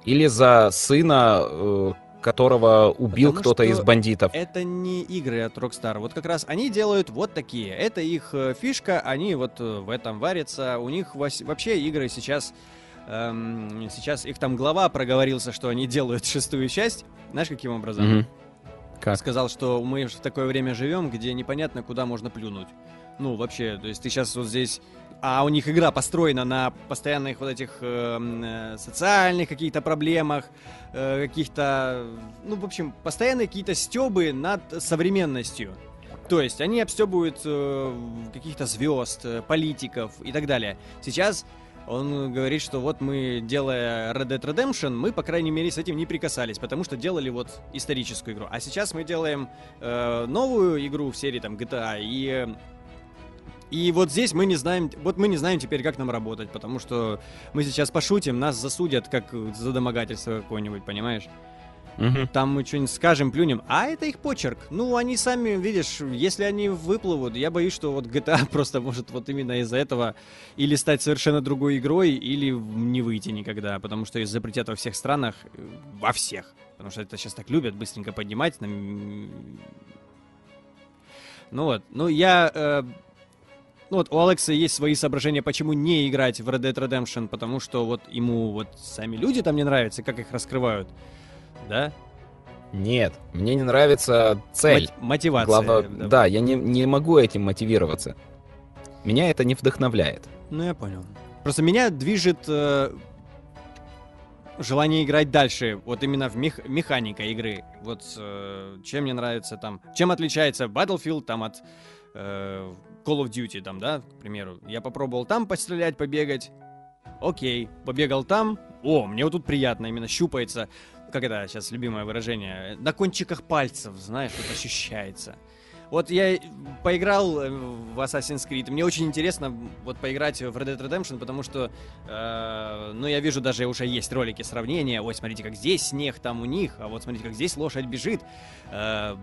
Или за сына э, которого убил кто-то из бандитов. Это не игры от Rockstar. Вот как раз они делают вот такие. Это их э, фишка, они вот э, в этом варятся. У них вообще игры сейчас... Эм, сейчас их там глава проговорился, что они делают шестую часть. Знаешь, каким образом? Mm-hmm. Как? Сказал, что мы в такое время живем, где непонятно, куда можно плюнуть. Ну, вообще, то есть ты сейчас вот здесь а у них игра построена на постоянных вот этих эм, э, социальных каких-то проблемах, э, каких-то, ну, в общем, постоянные какие-то стебы над современностью. То есть они обстебывают э, каких-то звезд, э, политиков и так далее. Сейчас он говорит, что вот мы, делая Red Dead Redemption, мы, по крайней мере, с этим не прикасались, потому что делали вот историческую игру. А сейчас мы делаем э, новую игру в серии там GTA, и и вот здесь мы не знаем, вот мы не знаем теперь, как нам работать, потому что мы сейчас пошутим, нас засудят как за домогательство какое-нибудь, понимаешь? Угу. Там мы что-нибудь скажем, плюнем, а это их почерк. Ну, они сами, видишь, если они выплывут, я боюсь, что вот GTA просто может вот именно из-за этого или стать совершенно другой игрой, или не выйти никогда, потому что их запретят во всех странах, э, во всех. Потому что это сейчас так любят быстренько поднимать. Ну вот, ну я... Э, ну вот у Алекса есть свои соображения, почему не играть в Red Dead Redemption, потому что вот ему вот сами люди там не нравятся, как их раскрывают да? Нет, мне не нравится цель. Мот- мотивация. Главное, да. да, я не, не могу этим мотивироваться. Меня это не вдохновляет. Ну, я понял. Просто меня движет э, желание играть дальше. Вот именно в мех- механика игры. Вот э, чем мне нравится там... Чем отличается Battlefield там от э, Call of Duty, там, да, к примеру. Я попробовал там пострелять, побегать. Окей, побегал там. О, мне вот тут приятно, именно щупается как это сейчас любимое выражение, на кончиках пальцев, знаешь, вот ощущается. Вот я поиграл э, в Assassin's Creed. Мне очень интересно вот поиграть в Red Dead Redemption, потому что, э, ну, я вижу, даже уже есть ролики сравнения. Ой, смотрите, как здесь снег, там у них, а вот смотрите, как здесь лошадь бежит. Э,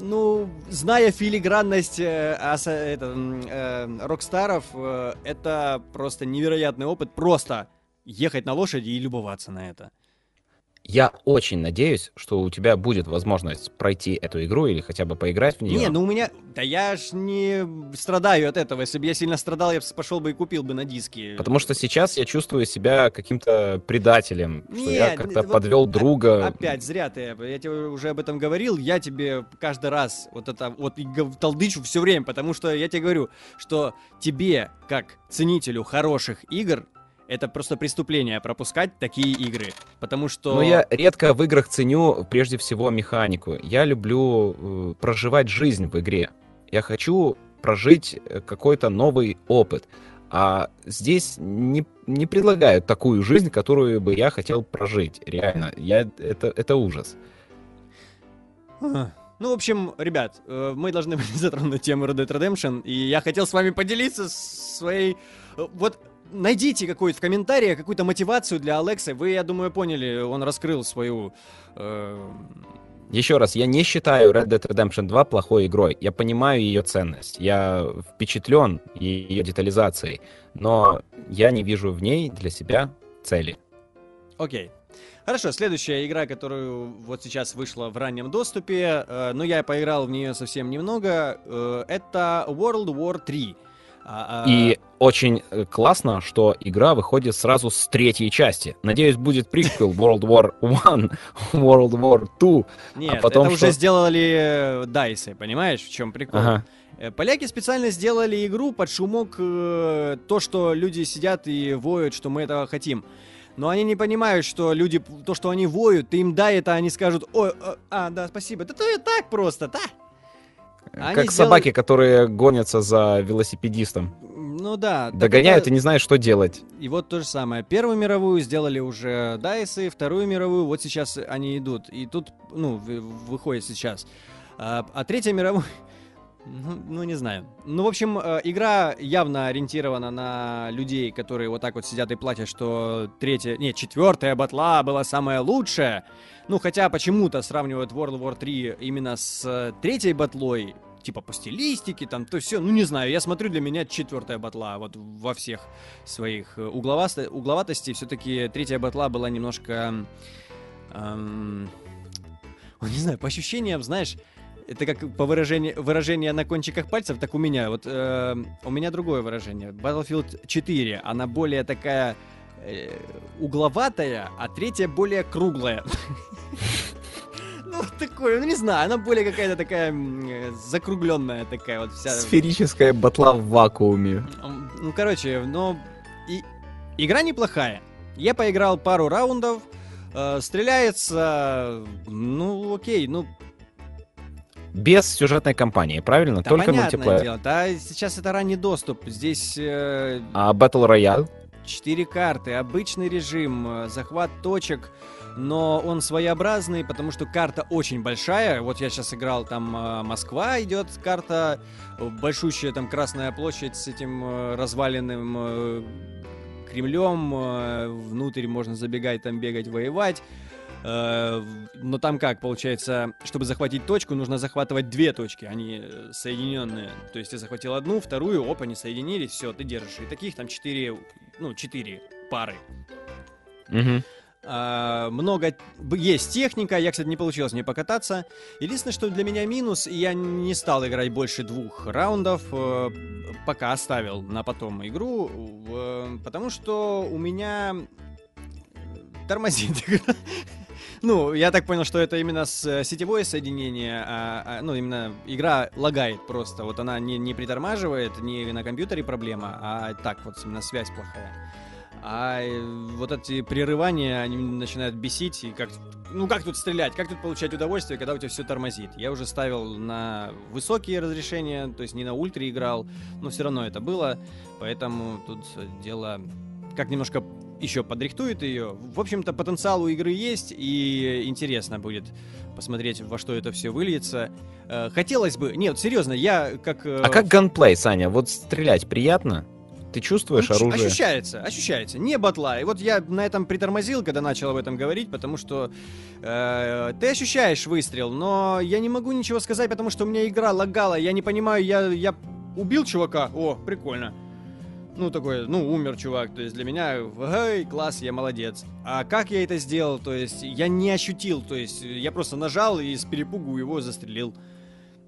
ну, зная филигранность э, аса, э, рокстаров, э, это просто невероятный опыт. Просто ехать на лошади и любоваться на это. Я очень надеюсь, что у тебя будет возможность пройти эту игру или хотя бы поиграть в нее. Не, ну у меня... Да я ж не страдаю от этого. Если бы я сильно страдал, я пошел бы и купил бы на диске. Потому что сейчас я чувствую себя каким-то предателем. Нет, что я как-то вот подвел друга. Опять, зря ты. Я тебе уже об этом говорил. Я тебе каждый раз вот это вот толдычу все время, потому что я тебе говорю, что тебе, как ценителю хороших игр, это просто преступление пропускать такие игры. Потому что... Но я редко в играх ценю прежде всего механику. Я люблю э, проживать жизнь в игре. Я хочу прожить э, какой-то новый опыт. А здесь не, не предлагают такую жизнь, которую бы я хотел прожить. Реально. Я, это, это ужас. Ну, в общем, ребят, э, мы должны были затронуть тему Red Dead Redemption, и я хотел с вами поделиться своей... Э, вот найдите какую-то в комментариях какую-то мотивацию для Алекса. Вы, я думаю, поняли, он раскрыл свою... Э... Еще раз, я не считаю Red Dead Redemption 2 плохой игрой. Я понимаю ее ценность. Я впечатлен ее детализацией. Но я не вижу в ней для себя цели. Окей. Хорошо, следующая игра, которую вот сейчас вышла в раннем доступе, э, но я поиграл в нее совсем немного, э, это World War 3. А, а... И очень э, классно, что игра выходит сразу с третьей части. Надеюсь, будет приквел World War One, World War Two. А Нет, а потом это что... уже сделали Дайсы, понимаешь, в чем прикол? Ага. Э, поляки специально сделали игру под шумок э, то, что люди сидят и воют, что мы этого хотим. Но они не понимают, что люди, то, что они воют, ты им дай это, они скажут, ой, а, да, спасибо. Да то и так просто, да? Они как сделали... собаки, которые гонятся за велосипедистом. Ну да. Догоняют это... и не знают, что делать. И вот то же самое. Первую мировую сделали уже Дайсы, вторую мировую, вот сейчас они идут. И тут, ну, выходит сейчас. А, а третья мировая... Ну, ну, не знаю. Ну, в общем, э, игра явно ориентирована на людей, которые вот так вот сидят и платят, что третья... Нет, четвертая батла была самая лучшая. Ну, хотя почему-то сравнивают World War 3 именно с э, третьей батлой, типа по стилистике, там, то все, ну не знаю, я смотрю, для меня четвертая батла, вот во всех своих э, угловато- угловатостей, все-таки третья батла была немножко, эм, не знаю, по ощущениям, знаешь, это как по выражению, выражение на кончиках пальцев, так у меня, вот э, у меня другое выражение. Battlefield 4, она более такая э, угловатая, а третья более круглая. Ну, такое, ну не знаю, она более какая-то такая закругленная такая вот вся. Сферическая батла в вакууме. Ну, короче, но и игра неплохая. Я поиграл пару раундов, э, стреляется, ну, окей, ну, без сюжетной кампании, правильно? Да, Только мультиплеер. дело. Да, сейчас это ранний доступ. Здесь э, А Battle Royale? четыре карты, обычный режим, э, захват точек, но он своеобразный, потому что карта очень большая. Вот я сейчас играл, там э, Москва идет карта, большущая там Красная площадь с этим э, разваленным э, Кремлем, внутрь можно забегать, там бегать, воевать. Но там как, получается, чтобы захватить точку, нужно захватывать две точки, они соединенные. То есть ты захватил одну, вторую, оп, они соединились, все, ты держишь. И таких там четыре, ну, четыре пары. Мгм. А, много есть техника, я, кстати, не получилось мне покататься. Единственное, что для меня минус, я не стал играть больше двух раундов, э, пока оставил на потом игру, э, потому что у меня тормозит игра. Ну, я так понял, что это именно с э, сетевое соединение, а, а, ну, именно игра лагает просто. Вот она не, не притормаживает, не на компьютере проблема, а так вот именно связь плохая. А э, вот эти прерывания, они начинают бесить, и как... Ну, как тут стрелять, как тут получать удовольствие, когда у тебя все тормозит? Я уже ставил на высокие разрешения, то есть не на ультре играл, но все равно это было, поэтому тут дело как немножко еще подрихтует ее. В общем-то, потенциал у игры есть, и интересно будет посмотреть, во что это все выльется. Э, Хотелось бы... Нет, серьезно, я как... э, А как ганплей, Саня? Вот стрелять приятно? Ты чувствуешь ну, оружие? Ощущается, ощущается. Не батла. И вот я на этом притормозил, когда начал об этом говорить, потому что э, ты ощущаешь выстрел, но я не могу ничего сказать, потому что у меня игра лагала. Я не понимаю, я, я убил чувака. О, прикольно. Ну, такой, ну, умер чувак. То есть для меня, эй, класс, я молодец. А как я это сделал? То есть я не ощутил. То есть я просто нажал и с перепугу его застрелил.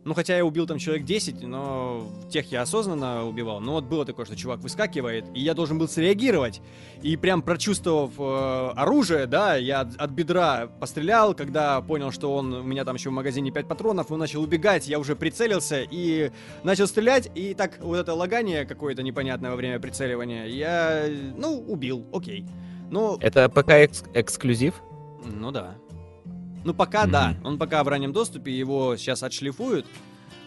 Ну, хотя я убил там человек 10, но тех я осознанно убивал. Но вот было такое, что чувак выскакивает, и я должен был среагировать. И прям прочувствовав э, оружие, да, я от, от бедра пострелял, когда понял, что он, у меня там еще в магазине 5 патронов, он начал убегать, я уже прицелился и начал стрелять, и так вот это лагание какое-то непонятное во время прицеливания, я, ну, убил, окей. Ну, Это пока экс- эксклюзив? ну да. Ну пока Мгм. да. Он пока в раннем доступе, его сейчас отшлифуют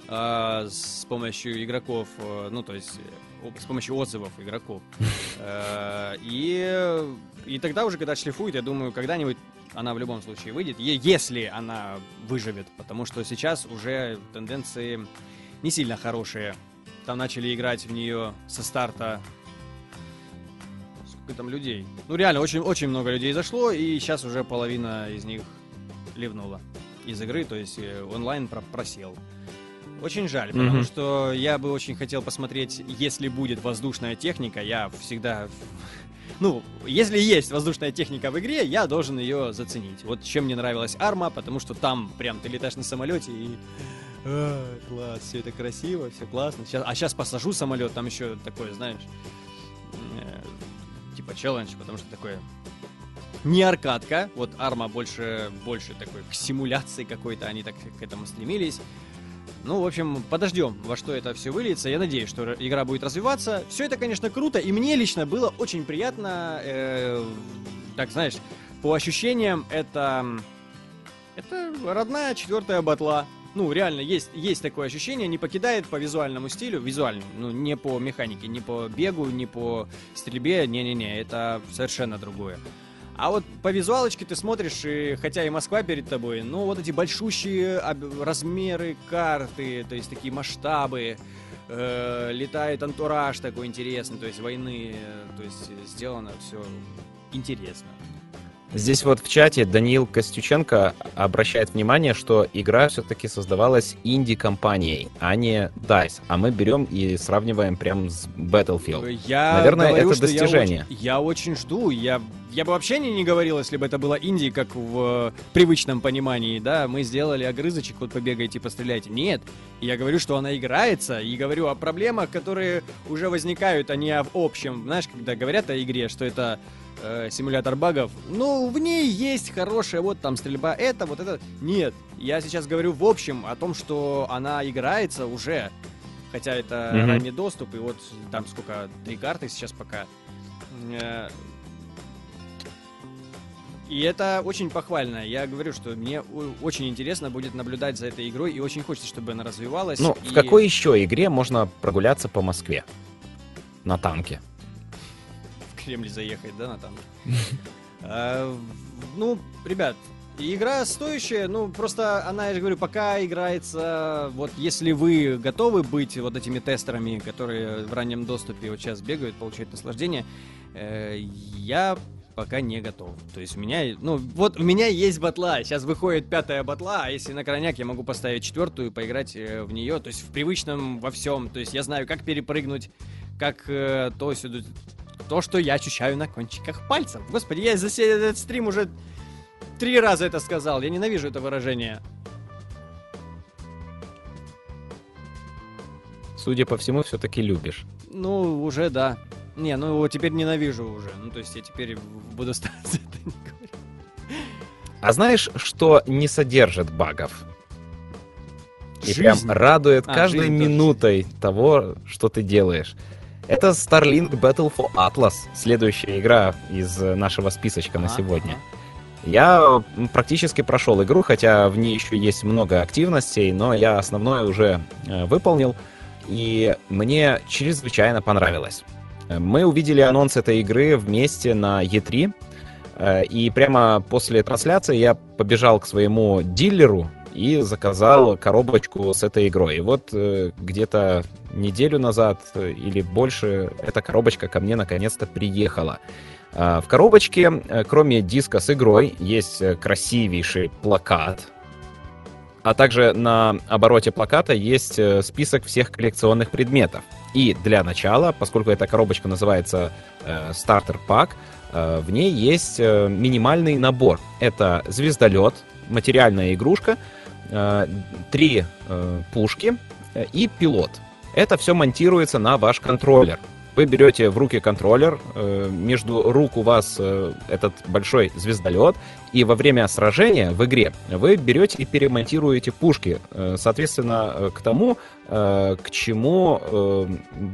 а, с помощью игроков, э, ну то есть э, с помощью отзывов игроков. Э, И, и тогда уже, когда отшлифуют, я думаю, когда-нибудь она в любом случае выйдет, если она выживет, потому что сейчас уже тенденции не сильно хорошие. Там начали играть в нее со старта сколько там людей. Ну реально, очень, очень много людей зашло, и сейчас уже половина из них ливнула из игры, то есть э, онлайн про- просел. Очень жаль, потому Мгм. что я бы очень хотел посмотреть, если будет воздушная техника, я всегда... Ну, если есть воздушная техника в игре, я должен ее заценить. Вот чем мне нравилась Арма, потому что там прям ты летаешь на самолете и... «А, класс, все это красиво, все классно. Щас- а сейчас посажу самолет, там еще такое, знаешь, э, типа челлендж, потому что такое не аркадка, вот Арма больше, больше такой к симуляции какой-то, они так к этому стремились. Ну, в общем, подождем, во что это все выльется. Я надеюсь, что игра будет развиваться. Все это, конечно, круто, и мне лично было очень приятно, э, так знаешь, по ощущениям, это это родная четвертая батла. Ну, реально, есть, есть такое ощущение, не покидает по визуальному стилю, визуальному, ну, не по механике, не по бегу, не по стрельбе, не-не-не, это совершенно другое. А вот по визуалочке ты смотришь, и хотя и Москва перед тобой, но вот эти большущие размеры карты, то есть такие масштабы, э, летает антураж такой интересный, то есть войны, э, то есть сделано все интересно. Здесь вот в чате Даниил Костюченко обращает внимание, что игра все-таки создавалась инди-компанией, а не DICE. А мы берем и сравниваем прям с Battlefield. Я Наверное, говорю, это что я достижение. очень- Я очень, жду. Я, я бы вообще не, не говорил, если бы это было инди, как в э, привычном понимании, да, мы сделали огрызочек, вот побегайте, постреляйте. Нет, я говорю, что она играется, и говорю о проблемах, которые уже возникают, а не о общем. Знаешь, когда говорят о игре, что это э, симулятор багов, ну, в ней есть хорошая, вот там стрельба, это, вот это. Нет, я сейчас говорю в общем о том, что она играется уже. Хотя это Мгм. ранний доступ, и вот там сколько, три карты сейчас пока. Э, И это очень похвально. Я говорю, что мне очень интересно будет наблюдать за этой игрой, и очень хочется, чтобы она развивалась. Ну, и... в какой еще игре можно прогуляться по Москве? На танке. Кремль заехать, да, на танке? А, ну, ребят, игра стоящая, ну, просто она, я же говорю, пока играется, вот если вы готовы быть вот этими тестерами, которые в раннем доступе вот сейчас бегают, получают наслаждение, э, я пока не готов. То есть у меня, ну, вот у меня есть батла. Сейчас выходит пятая батла, а если на крайняк, я могу поставить четвертую и поиграть э, в нее. То есть в привычном во всем. То есть я знаю, как перепрыгнуть, как э, то сюда, то, что я ощущаю на кончиках пальцев. Господи, я за этот стрим уже три раза это сказал. Я ненавижу это выражение. Судя по всему, все-таки любишь. Ну, уже да. Не, ну его теперь ненавижу уже. Ну, то есть я теперь буду стараться это не говорить. А знаешь, что не содержит багов? И Жизнь. прям радует А, каждой жизнь тоже. минутой того, что ты делаешь. Это Starlink Battle for Atlas, следующая игра из нашего списочка на сегодня. Я практически прошел игру, хотя в ней еще есть много активностей, но я основное уже э, выполнил, и мне чрезвычайно понравилось. Мы увидели анонс этой игры вместе на E3, э, и прямо после трансляции я побежал к своему дилеру и заказал коробочку с этой игрой. И вот э, где-то неделю назад э, или больше эта коробочка ко мне наконец-то приехала. А, В коробочке, э, кроме диска с игрой, есть э, красивейший плакат. А также на обороте плаката есть э, список всех коллекционных предметов. И для начала, поскольку эта коробочка называется э, Starter Pack, э, в ней есть э, минимальный набор. Это звездолет, материальная игрушка, э, три э, пушки э, и пилот. Это все монтируется на ваш контроллер. Вы берете в руки контроллер, э, между рук у вас э, этот большой звездолет, и во время сражения в игре вы берете и перемонтируете пушки, э, соответственно, э, к тому, э, к чему э,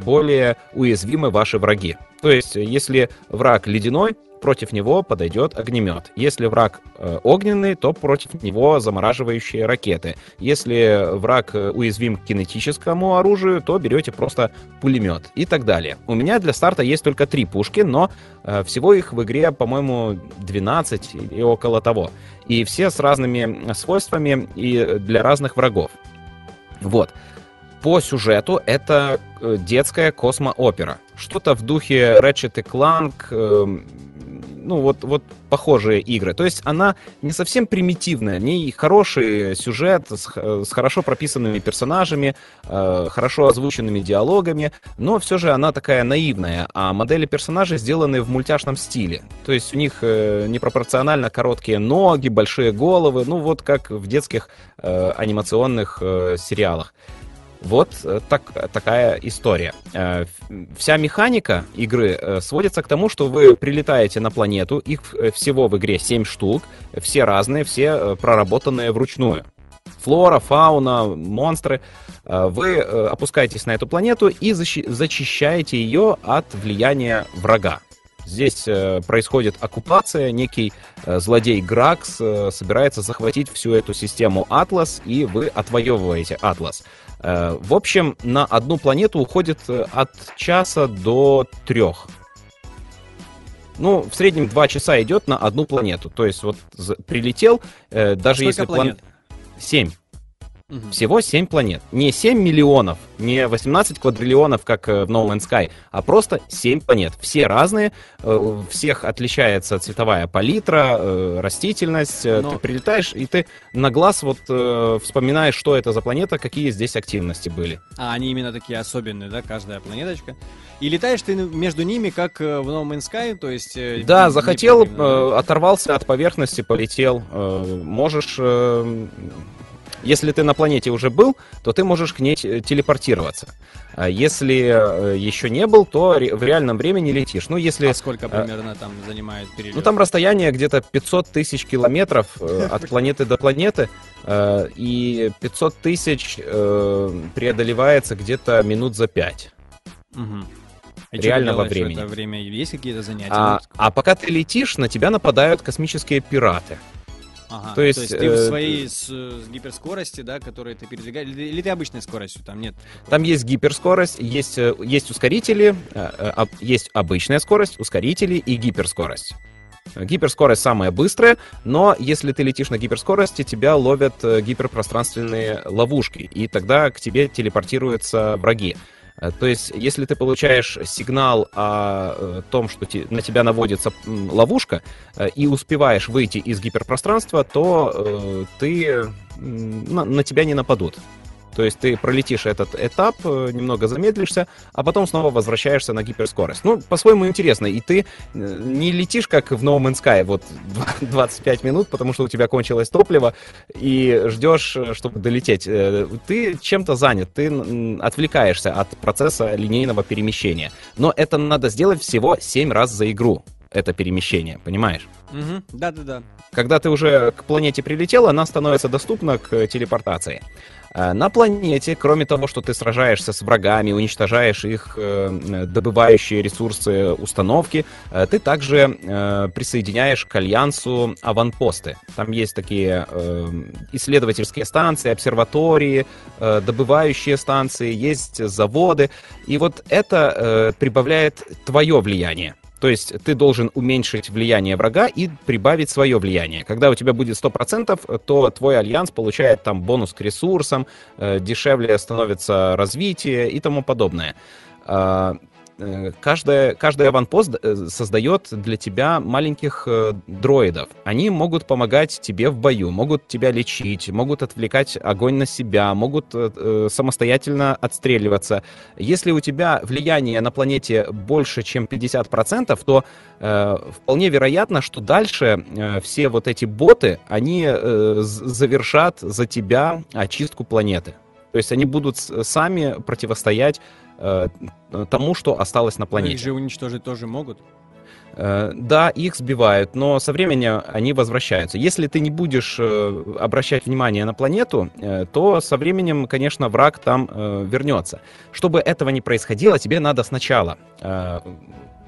более уязвимы ваши враги. То есть, э, если враг ледяной, против него подойдет огнемет. Если враг э, огненный, то против него замораживающие ракеты. Если враг э, уязвим к кинетическому оружию, то берете просто пулемет и так далее. У меня для старта есть только три пушки, но э, всего их в игре, по-моему, 12 и около того. И все с разными свойствами и для разных врагов. Вот. По сюжету это детская космоопера. Что-то в духе Ratchet Clank, э, ну вот, вот похожие игры. То есть она не совсем примитивная, в ней хороший сюжет с, х- с хорошо прописанными персонажами, э, хорошо озвученными диалогами, но все же она такая наивная, а модели персонажей сделаны в мультяшном стиле. То есть у них э, непропорционально короткие ноги, большие головы, ну вот как в детских э, анимационных э, сериалах. Вот э, так, такая история. Э, Вся механика игры э, сводится к тому, что вы прилетаете на планету, их всего в игре 7 штук, все разные, все проработанные вручную. Флора, фауна, монстры. Вы опускаетесь на эту планету и зачищаете ее от влияния врага. Здесь происходит оккупация, некий злодей Гракс собирается захватить всю эту систему Атлас, и вы отвоевываете Атлас. Э, в общем, на одну планету уходит э, от часа до трех. Ну, в среднем два часа идет на одну планету. То есть вот прилетел, э, даже Сколько если план-? Семь. Мгм. Всего 7 планет. Не 7 миллионов, не 18 квадриллионов, как э, в No Man's Sky, а просто 7 планет. Все разные, э, всех отличается цветовая палитра, э, растительность. Но- Ты прилетаешь, и ты на глаз вот вспоминаешь, что это за планета, какие здесь активности были. А они именно такие особенные, да, каждая планеточка. И летаешь ты между ними, как в No Man's Sky, то есть... Да, захотел, оторвался от поверхности, полетел. Можешь, если ты на планете уже был, то ты можешь к ней те- телепортироваться. А если э, еще не был, то в реальном времени летишь. Ну, если... А сколько примерно там занимает перелет? Ну, там расстояние где-то 500 тысяч километров э, от планеты до планеты, э, и 500 тысяч э, преодолевается где-то минут за 5. Мгм. А реального делаешь времени. это время есть какие-то занятия? А, а пока ты летишь, на тебя нападают космические пираты. Ага. то есть, ты в э, своей с, с гиперскорости, да, которой ты передвигаешь, или, или ты обычной скоростью, там нет? Там есть гиперскорость, есть, э, есть ускорители, э, э, есть обычная скорость, ускорители и гиперскорость. Гиперскорость самая быстрая, но если ты летишь на гиперскорости, тебя ловят гиперпространственные ловушки, и тогда к тебе телепортируются враги. Э, То есть, если ты получаешь сигнал о э, том, что на тебя наводится ловушка, э, и успеваешь выйти из гиперпространства, то ты на, на тебя не нападут. То есть ты пролетишь этот этап, э, немного замедлишься, а потом снова возвращаешься на гиперскорость. Ну, по-своему интересно. И ты э, не летишь, как в No Man's Sky, вот 25 минут, потому что у тебя кончилось топливо, и ждешь, э, чтобы долететь. Ты чем-то занят, ты отвлекаешься от процесса линейного перемещения. Но это надо сделать всего 7 раз за игру, это перемещение, понимаешь? Угу. Да-да-да. Когда ты уже к планете прилетел, она становится доступна к телепортации. Э, На планете, кроме того, что ты сражаешься с врагами, уничтожаешь их э, добывающие ресурсы установки, э, ты также присоединяешь к альянсу аванпосты. Там есть такие исследовательские станции, обсерватории, добывающие станции, есть заводы. И вот это прибавляет твое влияние. То есть ты должен уменьшить влияние врага и прибавить свое влияние. Когда у тебя будет 100%, то твой альянс получает там бонус к ресурсам, э, дешевле становится развитие и тому подобное. Э, Каждая, каждый аванпост э, создает для тебя маленьких э, дроидов. Они могут помогать тебе в бою, могут тебя лечить, могут отвлекать огонь на себя, могут э, самостоятельно отстреливаться. Если у тебя влияние на планете больше, чем 50%, то э, вполне вероятно, что дальше э, все вот эти боты, они э, завершат за тебя очистку планеты. То есть они будут сами противостоять тому, что осталось на Их планете. же уничтожить тоже могут. Э, Да, их сбивают, но со временем они возвращаются. Если ты не будешь э, обращать внимание на планету, э, то со временем, конечно, враг там э, вернется. Чтобы этого не происходило, тебе надо сначала э,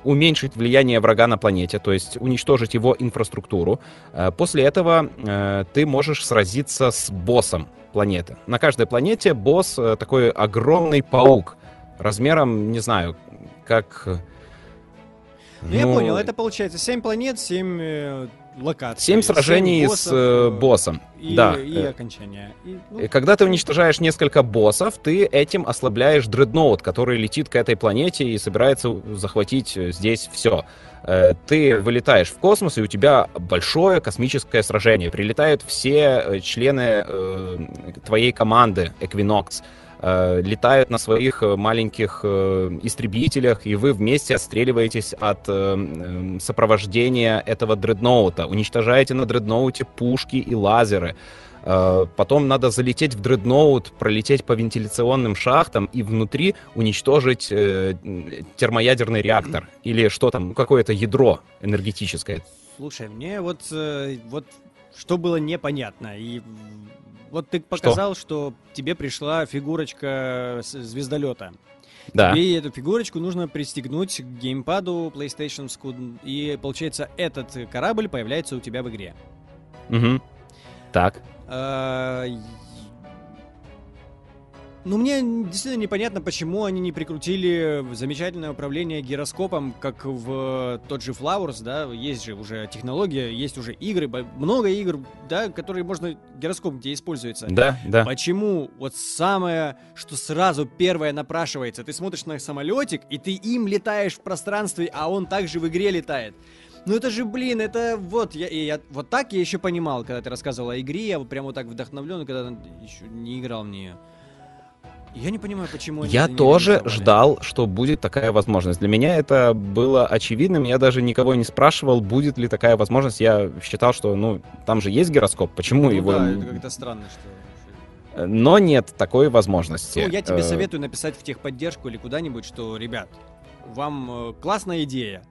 уменьшить влияние врага на планете, то есть уничтожить его инфраструктуру. Э, После этого э, ты можешь сразиться с боссом планеты. На каждой планете босс э, такой огромный паук размером, не знаю, как... э, Ну, я понял, это получается 7 планет, 7 локаций. Семь сражений боссов, с э, боссом. И, да. и Э, окончание. И, ну, Когда ты уничтожаешь несколько боссов, ты этим ослабляешь дредноут, который летит к этой планете и собирается захватить э, здесь все. Ты вылетаешь в космос, и у тебя большое космическое сражение. Прилетают все э, члены э, твоей команды Equinox. Э, Летают на своих э, маленьких э, истребителях, и вы вместе отстреливаетесь от сопровождения этого дредноута. Уничтожаете на дредноуте пушки и лазеры. Потом надо залететь в дредноут, пролететь по вентиляционным шахтам и внутри уничтожить термоядерный реактор. Или что там, какое-то ядро энергетическое. Слушай, мне вот, вот что было непонятно. И вот ты показал, что, тебе пришла фигурочка звездолета. Да. И эту фигурочку нужно пристегнуть к геймпаду PlayStation. И получается, этот корабль появляется у тебя в игре. Мгм. Так. Ну, мне действительно непонятно, почему они не прикрутили замечательное управление гироскопом, как в тот же Flowers, да, есть же уже технология, есть уже игры, много игр, да, которые можно, гироскоп где используется. Да, да. Почему вот самое, что сразу первое напрашивается, ты смотришь на самолетик, и ты им летаешь в пространстве, а он также в игре летает. Ну это же, блин, это вот, я, я, вот так я еще понимал, когда ты рассказывал о игре, я вот прям вот так вдохновлен, когда еще не играл в нее. Я не понимаю, почему Я тоже ждал, что будет такая возможность. Для меня это было очевидным. Я даже никого не спрашивал, будет ли такая возможность. Я считал, что, ну, там же есть гироскоп, почему Ну его... да, это как-то странно, что... Но нет такой возможности. Ну, я тебе Э, советую написать в техподдержку или куда-нибудь, что, ребят, вам э, классная идея.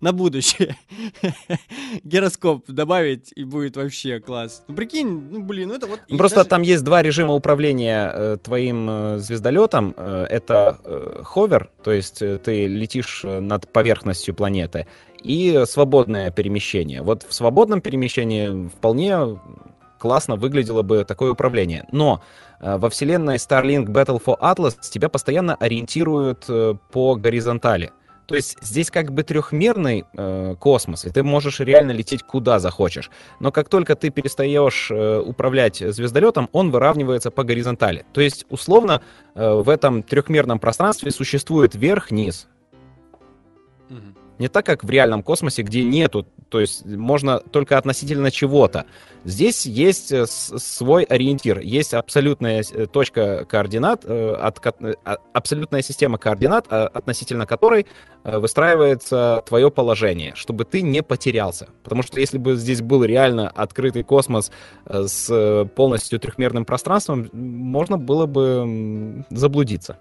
На будущее. Гироскоп добавить, и будет вообще класс. Ну, прикинь, ну, блин, ну это вот... Ну, просто даже... там есть два режима управления э, твоим э, звездолетом. Э, это э, ховер, то есть э, ты летишь э, над поверхностью планеты, и свободное перемещение. Вот в свободном перемещении вполне классно выглядело бы такое управление. Но э, во вселенной Starlink Battle for Atlas тебя постоянно ориентируют э, по горизонтали. То есть здесь как бы трехмерный э, космос, и ты можешь реально лететь куда захочешь. Но как только ты перестаешь э, управлять звездолетом, он выравнивается по горизонтали. То есть, условно, э, в этом трехмерном пространстве существует верх-низ. Mm-hmm. Не так, как в реальном космосе, где нету, то есть можно только относительно чего-то. Здесь есть э, свой ориентир, есть абсолютная э, точка координат, э, от, а, абсолютная система координат, относительно которой выстраивается твое положение, чтобы ты не потерялся. Потому что если бы здесь был реально открытый космос с полностью трехмерным пространством, можно было бы заблудиться.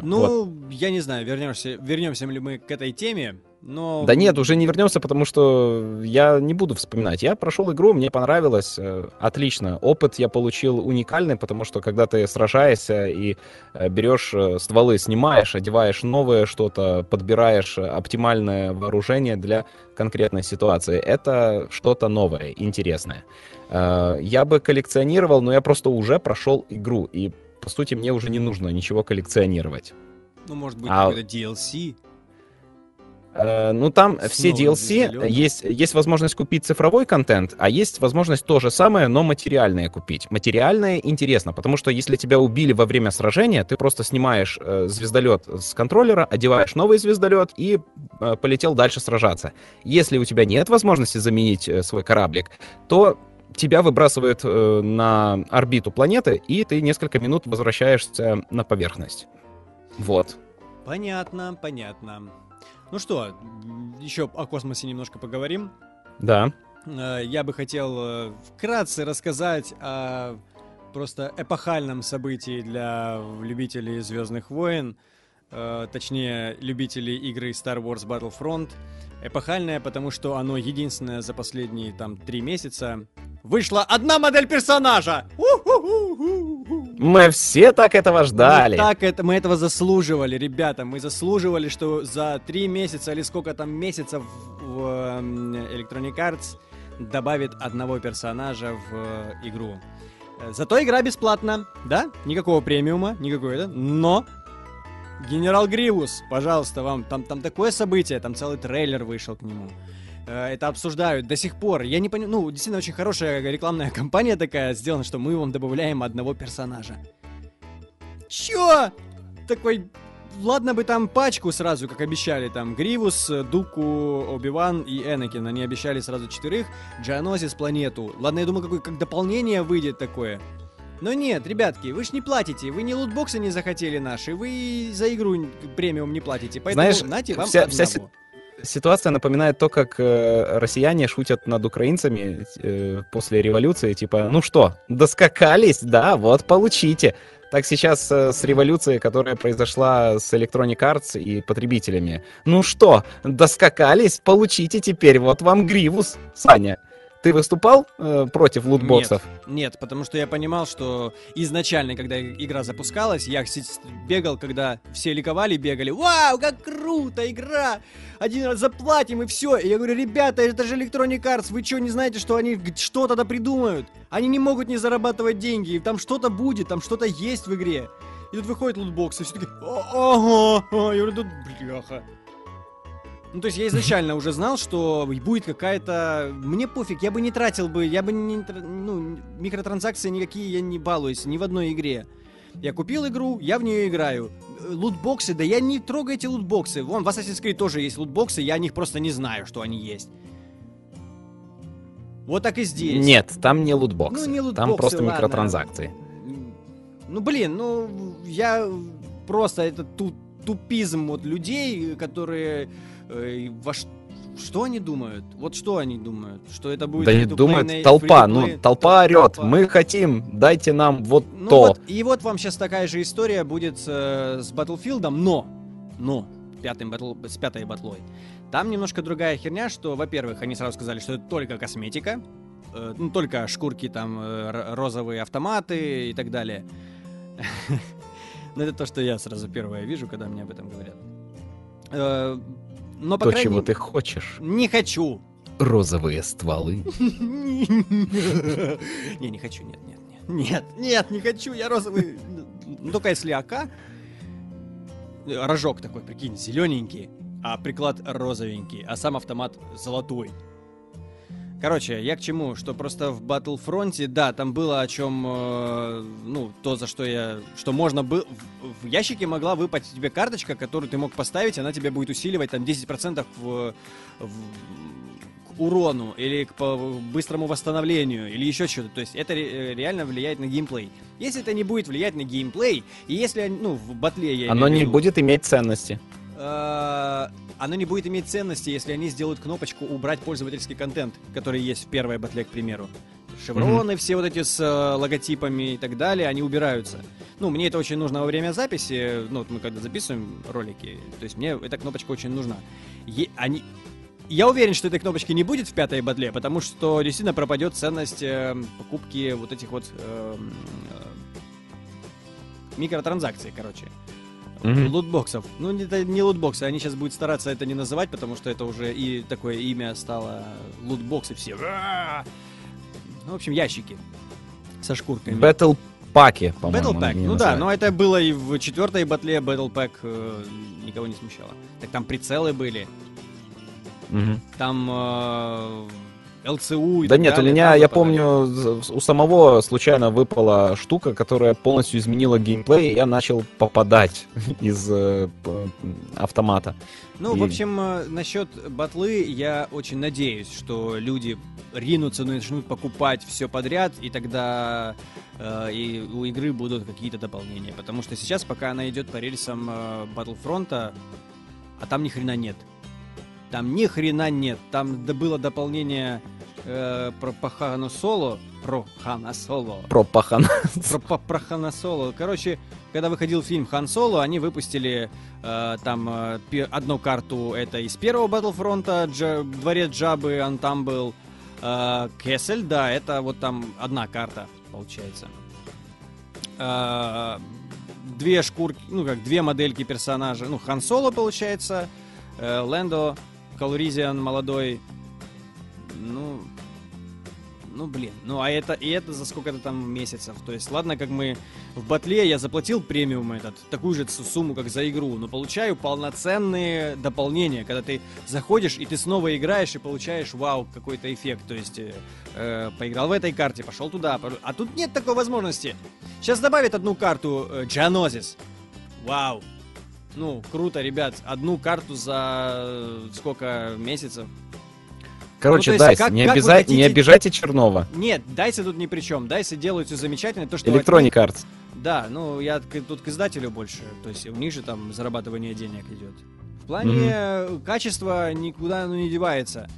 Ну, вот. я не знаю, вернемся, вернемся ли мы к этой теме, но... Да нет, уже не вернемся, потому что я не буду вспоминать. Я прошел игру, мне понравилось, э, отлично. Опыт я получил уникальный, потому что когда ты сражаешься и э, берешь э, стволы, снимаешь, одеваешь новое что-то, подбираешь оптимальное вооружение для конкретной ситуации, это что-то новое, интересное. Я бы коллекционировал, но я просто уже прошел игру, и по сути, мне уже не нужно ничего коллекционировать. Ну, может быть, а... DLC? Э, ну, там Снова все DLC, есть, есть возможность купить цифровой контент, а есть возможность то же самое, но материальное купить. Материальное интересно, потому что если тебя убили во время сражения, ты просто снимаешь э, звездолет с контроллера, одеваешь новый звездолет и э, полетел дальше сражаться. Если у тебя нет возможности заменить э, свой кораблик, то тебя выбрасывает э, на орбиту планеты, и ты несколько минут возвращаешься на поверхность. Вот. Понятно, понятно. Ну что, еще о космосе немножко поговорим. Да. Э, я бы хотел э, вкратце рассказать о просто эпохальном событии для любителей Звездных войн, э, точнее, любителей игры Star Wars Battlefront. Эпохальное, потому что оно единственное за последние там три месяца вышла одна модель персонажа. Мы все так этого ждали. Мы, так это, мы этого заслуживали, ребята. Мы заслуживали, что за три месяца или сколько там месяцев в Electronic Arts добавит одного персонажа в э, игру. Зато игра бесплатна, да? Никакого премиума, никакой это. Но Генерал Гривус, пожалуйста, вам там, там такое событие, там целый трейлер вышел к нему. Э, это обсуждают до сих пор. Я не понимаю, ну, действительно очень хорошая рекламная кампания такая сделана, что мы вам добавляем одного персонажа. Чё? Такой, ладно бы там пачку сразу, как обещали, там, Гривус, Дуку, Оби-Ван и Энакин, они обещали сразу четырех, Джанозис планету. Ладно, я думаю, какое, как дополнение выйдет такое. Но нет, ребятки, вы ж не платите, вы не лутбоксы не захотели наши, вы за игру премиум не платите, поэтому Знаешь, нате вам вся, вся, ситуация напоминает то, как э, россияне шутят над украинцами э, после революции, типа, ну что, доскакались, да, вот получите. Так сейчас э, с революцией, которая произошла с Electronic Arts и потребителями. Ну что, доскакались, получите теперь, вот вам Гривус, Саня. Ты выступал э, против лутбоксов? Нет, нет, потому что я понимал, что изначально, когда игра запускалась, я бегал, когда все ликовали, бегали, вау, как круто, игра! Один раз заплатим и все. И я говорю, ребята, это же Electronic Arts, вы что, не знаете, что они что-то да придумают? Они не могут не зарабатывать деньги, там что-то будет, там что-то есть в игре. И тут выходит лутбокс, и все такие, ага, я говорю, тут бляха. Ну, то есть я изначально уже знал, что будет какая-то... Мне пофиг, я бы не тратил бы, я бы не... Ну, микротранзакции никакие я не балуюсь ни в одной игре. Я купил игру, я в нее играю. Лутбоксы, да я не трогаю эти лутбоксы. Вон, в Assassin's Creed тоже есть лутбоксы, я о них просто не знаю, что они есть. Вот так и здесь. Нет, там не лутбоксы. Ну, не лутбоксы, там просто ладно. микротранзакции. Ну, блин, ну, я просто это тут тупизм вот людей, которые э, во что они думают? Вот что они думают? Что это будет... Да не думает толпа, ну толпа орет, толпа. мы хотим, дайте нам вот ну то. Вот, и вот вам сейчас такая же история будет э, с Battlefield, но, но, пятым батл, с пятой батлой. Там немножко другая херня, что, во-первых, они сразу сказали, что это только косметика, э, ну, только шкурки там, э, розовые автоматы и так далее. Но это то, что я сразу первое вижу, когда мне об этом говорят. Но, по то, крайней... чего ты хочешь. Не хочу. Розовые стволы. Не, не хочу, нет, нет, нет. Нет, нет, не хочу, я розовый. Ну, только если АК, рожок такой, прикинь, зелененький, а приклад розовенький, а сам автомат золотой. Короче, я к чему? Что просто в Battlefront, да, там было о чем, э, ну, то, за что я... Что можно было... В, в ящике могла выпасть тебе карточка, которую ты мог поставить, она тебе будет усиливать там 10% в, в, к урону, или к быстрому восстановлению, или еще что-то. То есть это ре, реально влияет на геймплей. Если это не будет влиять на геймплей, и если, ну, в батле я Оно не будет иметь ценности. Э, оно не будет иметь ценности, если они сделают кнопочку «Убрать пользовательский контент», который есть в первой батле, к примеру. Шевроны mm-hmm. все вот эти с э, логотипами и так далее, они убираются. Ну, мне это очень нужно во время записи, ну, вот мы когда записываем ролики, то есть мне эта кнопочка очень нужна. Е- они... Я уверен, что этой кнопочки не будет в пятой батле, потому что действительно пропадет ценность э, покупки вот этих вот э, э, микротранзакций, короче. Mm-hmm. Лутбоксов. Ну, это не лутбоксы, они сейчас будут стараться это не называть, потому что это уже и такое имя стало лутбоксы все. Ну, в общем, ящики со шкурками. Battle паки, по-моему. Battle Pack, ну называют. да, но это было и в четвертой батле Battle Pack э, никого не смущало. Так там прицелы были. Угу. Там э, ЛЦУ и Да нет, далее, у меня, я помню, у самого случайно выпала штука, которая полностью изменила геймплей, и я начал попадать из э, автомата. Ну, и... в общем, э, насчет батлы я очень надеюсь, что люди ринутся, начнут покупать все подряд, и тогда э, и у игры будут какие-то дополнения. Потому что сейчас, пока она идет по рельсам э, Battlefront, а там ни хрена нет. Там ни хрена нет. Там было дополнение э, про Пахана Соло. Про Хана Соло. Про Пахана. Про, про Хана Соло. Короче, когда выходил фильм Хан Соло, они выпустили э, там э, одну карту, это из первого Батлфронта, Дж, Дворец Джабы, он там был. Э, Кессель, да, это вот там одна карта, получается. Э, две шкурки, ну как, две модельки персонажа. Ну, Хан Соло, получается, э, Лэндо, Калуризиан молодой. Ну, ну блин, ну а это и это за сколько-то там месяцев. То есть, ладно, как мы в батле я заплатил премиум этот, такую же сумму, как за игру, но получаю полноценные дополнения, когда ты заходишь и ты снова играешь и получаешь вау, какой-то эффект. То есть, э, поиграл в этой карте, пошел туда, а тут нет такой возможности. Сейчас добавят одну карту э, Geonosis. Вау, ну, круто, ребят. Одну карту за э, сколько месяцев? Короче, ну, Дайс, не, обяза... хотите... не обижайте Чернова. Нет, Дайсы тут ни при чем. Дайсы делают все замечательно. То, что Electronic Arts. Да, ну я тут к издателю больше. То есть у них же там зарабатывание денег идет. В плане mm-hmm. качества никуда ну, не девается.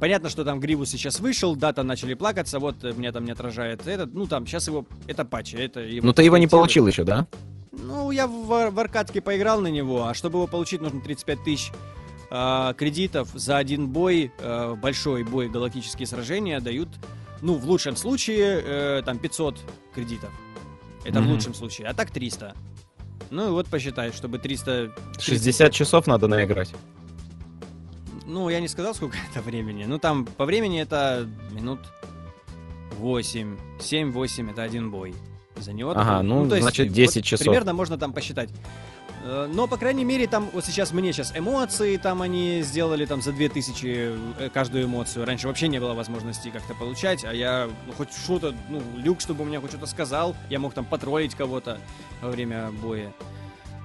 Понятно, что там Гривус сейчас вышел, да, там начали плакаться, вот меня там не отражает этот, ну там сейчас его, это патчи, это его... Ну ты его не получил еще, да? Ну, я в, в аркадке поиграл на него, а чтобы его получить, нужно 35 тысяч э, кредитов за один бой, э, большой бой, галактические сражения дают, ну, в лучшем случае, э, там 500 кредитов. Это mm-hmm. в лучшем случае, а так 300. Ну и вот посчитай, чтобы 300... 60 часов надо наиграть. Ну, я не сказал, сколько это времени. Ну, там по времени это минут 8. 7-8 это один бой за него. Ага, ну, ну то значит, есть, 10 вот часов. Примерно можно там посчитать. Э, но, по крайней мере, там вот сейчас мне сейчас эмоции, там они сделали там за 2000 э, каждую эмоцию. Раньше вообще не было возможности как-то получать, а я ну, хоть что-то, ну, люк, чтобы у меня хоть что-то сказал, я мог там потроллить кого-то во время боя.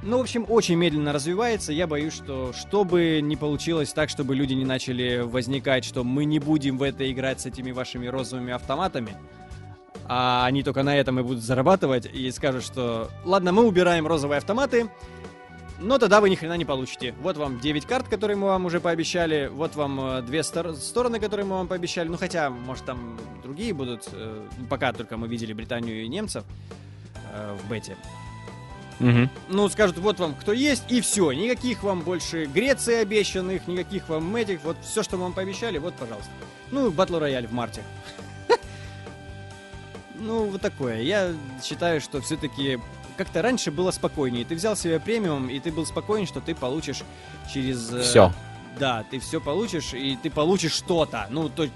Ну, в общем, очень медленно развивается. Я боюсь, что чтобы не получилось так, чтобы люди не начали возникать, что мы не будем в это играть с этими вашими розовыми автоматами, а они только на этом и будут зарабатывать, и скажут, что ладно, мы убираем розовые автоматы, но тогда вы ни хрена не получите. Вот вам 9 карт, которые мы вам уже пообещали, вот вам э, две стор- стороны, которые мы вам пообещали, ну хотя, может, там другие будут, э, пока только мы видели Британию и немцев э, в бете. Мгм. Ну, скажут, вот вам кто есть, и все. Никаких вам больше Греции обещанных, никаких вам этих. Вот все, что вам пообещали, вот, пожалуйста. Ну, батл рояль в марте. Ну, вот такое. Я считаю, что все-таки как-то раньше было спокойнее. Ты взял себе премиум, и ты был спокоен, что ты получишь через... э, Все. Да, ты все получишь, и ты получишь что-то. Ну, то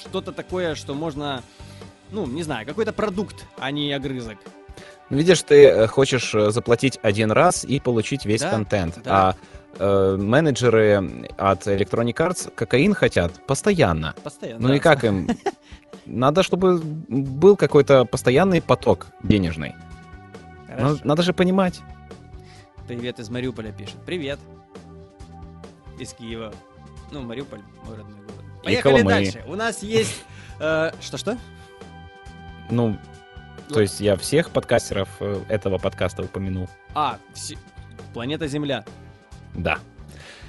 что-то такое, что можно... Ну, не знаю, какой-то продукт, а не огрызок. Видишь, ты э, хочешь э, заплатить один раз и получить весь Да, контент. да. А э, менеджеры от Electronic Arts кокаин хотят постоянно. Постоянно. Ну да. и как им? Надо, чтобы был какой-то постоянный поток денежный. Ну, Хорошо. надо же понимать. Привет из Мариуполя пишет. Привет. Из Киева. Ну, Мариуполь, мой родной город. Поехали Колымы. дальше. У нас есть... э, Что-что? Ну, то есть я всех подкастеров э, этого подкаста упомянул. А, планета Земля. Да.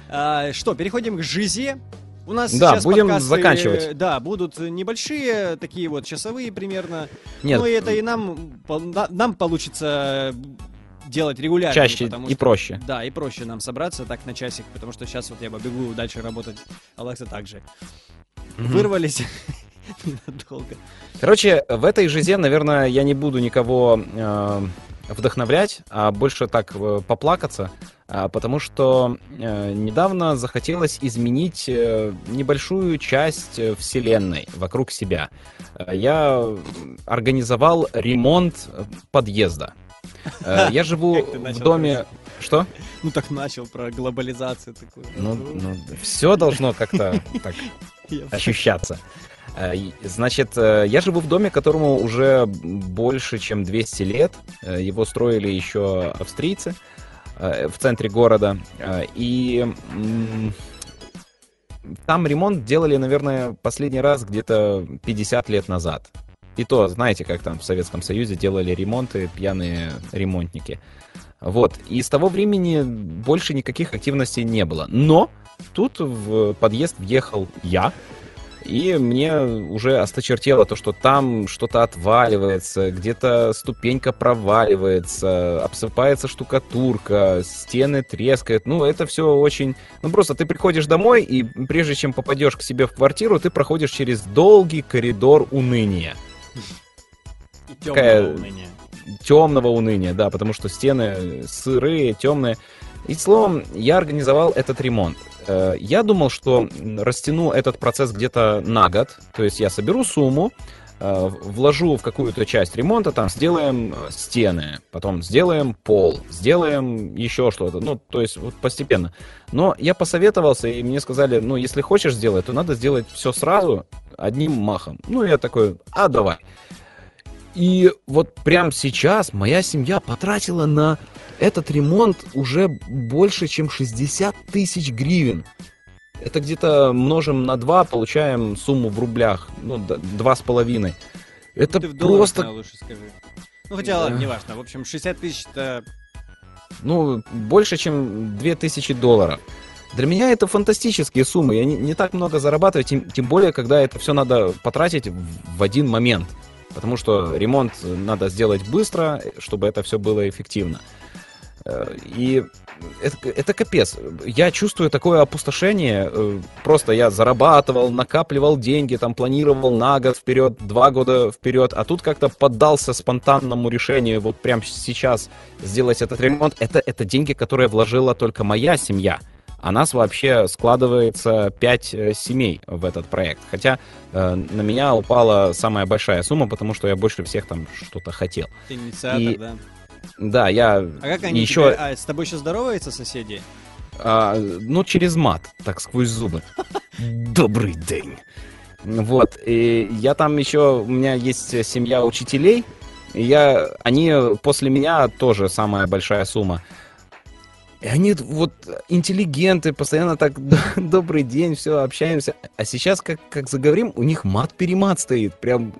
А, что, переходим к жизни. У нас Да, сейчас будем подкасты, заканчивать. Да, будут небольшие, такие вот часовые примерно. Нет, Ну и это и нам, нам получится делать регулярно. чаще потому и что- проще. Да, и проще нам собраться так на часик, потому что сейчас вот я побегу дальше работать. Алекса также. Мгм. Вырвались ненадолго. Короче, в этой жизе, наверное, я не буду никого э, вдохновлять, а больше так э, поплакаться, потому что э, недавно захотелось изменить э, небольшую часть э, вселенной вокруг себя. Я организовал ремонт подъезда. Я живу в доме... Что? Ну так начал про глобализацию такую. Ну, все должно как-то так ощущаться. Значит, я живу в доме, которому уже больше, чем 200 лет. Его строили еще австрийцы в центре города. Э, И там ремонт делали, наверное, последний раз где-то 50 лет назад. И то, знаете, как там в Советском Союзе делали ремонты пьяные ремонтники. Вот. И с того времени больше никаких активностей не было. Но тут в подъезд въехал я, и мне уже осточертело то, что там что-то отваливается, где-то ступенька проваливается, обсыпается штукатурка, стены трескают. Ну, это все очень... Ну, просто ты приходишь домой, и прежде чем попадешь к себе в квартиру, ты проходишь через долгий коридор уныния. И темного уныния. темного уныния, да, потому что стены сырые, темные. И словом, я организовал этот ремонт. Э, Я думал, что растяну этот процесс где-то на год. То есть я соберу сумму, э, вложу в какую-то часть ремонта, там сделаем э, стены, потом сделаем пол, сделаем еще что-то. Ну, то есть вот постепенно. Но я посоветовался, и мне сказали, ну, если хочешь сделать, то надо сделать все сразу, одним махом. Ну, я такой, а давай. И вот прямо сейчас моя семья потратила на этот ремонт уже больше, чем 60 тысяч гривен. Это где-то множим на 2, получаем сумму в рублях, ну, д- два с половиной. Это Ты в просто, наверное, лучше скажи. Ну хотя, Да. ладно, неважно. В общем, 60 тысяч это... ну, больше, чем 2000 долларов. Для меня это фантастические суммы. Я не, не так много зарабатываю, тем, тем более, когда это все надо потратить в, в один момент. Потому что ремонт надо сделать быстро, чтобы это все было эффективно. И это, это капец. Я чувствую такое опустошение. Э, Просто я зарабатывал, накапливал деньги, там планировал на год вперед, два года вперед, а тут как-то поддался спонтанному решению вот прямо сейчас сделать этот ремонт. Это, это деньги, которые вложила только моя семья. А нас вообще складывается пять э, семей в этот проект. Хотя э, на меня упала самая большая сумма, потому что я больше всех там что-то хотел. Ты инициатор, И да. Да, я А как они еще, тебе- А с тобой еще здороваются соседи? а, ну, через мат, так сквозь зубы. Добрый день. Вот, и я там еще, у меня есть семья учителей, и я, они после меня тоже самая большая сумма. И они вот интеллигенты, постоянно так добрый день, все, общаемся. А сейчас, как, как заговорим, у них мат-перемат стоит. Прям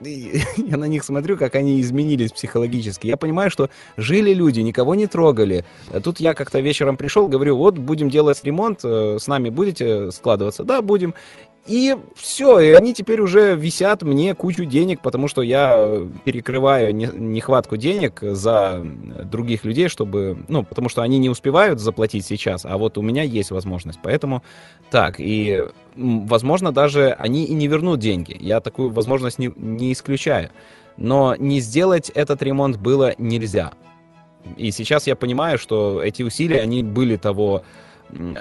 я на них смотрю, как они изменились психологически. Я понимаю, что жили люди, никого не трогали. А тут я как-то вечером пришел, говорю, вот будем делать ремонт, э, с нами будете складываться? Да, будем. И все, и они теперь уже висят мне кучу денег, потому что я перекрываю нехватку денег за других людей, чтобы, ну, потому что они не успевают заплатить сейчас, а вот у меня есть возможность. Поэтому так, и, возможно, даже они и не вернут деньги. Я такую возможность не, не исключаю. Но не сделать этот ремонт было нельзя. И сейчас я понимаю, что эти усилия, они были того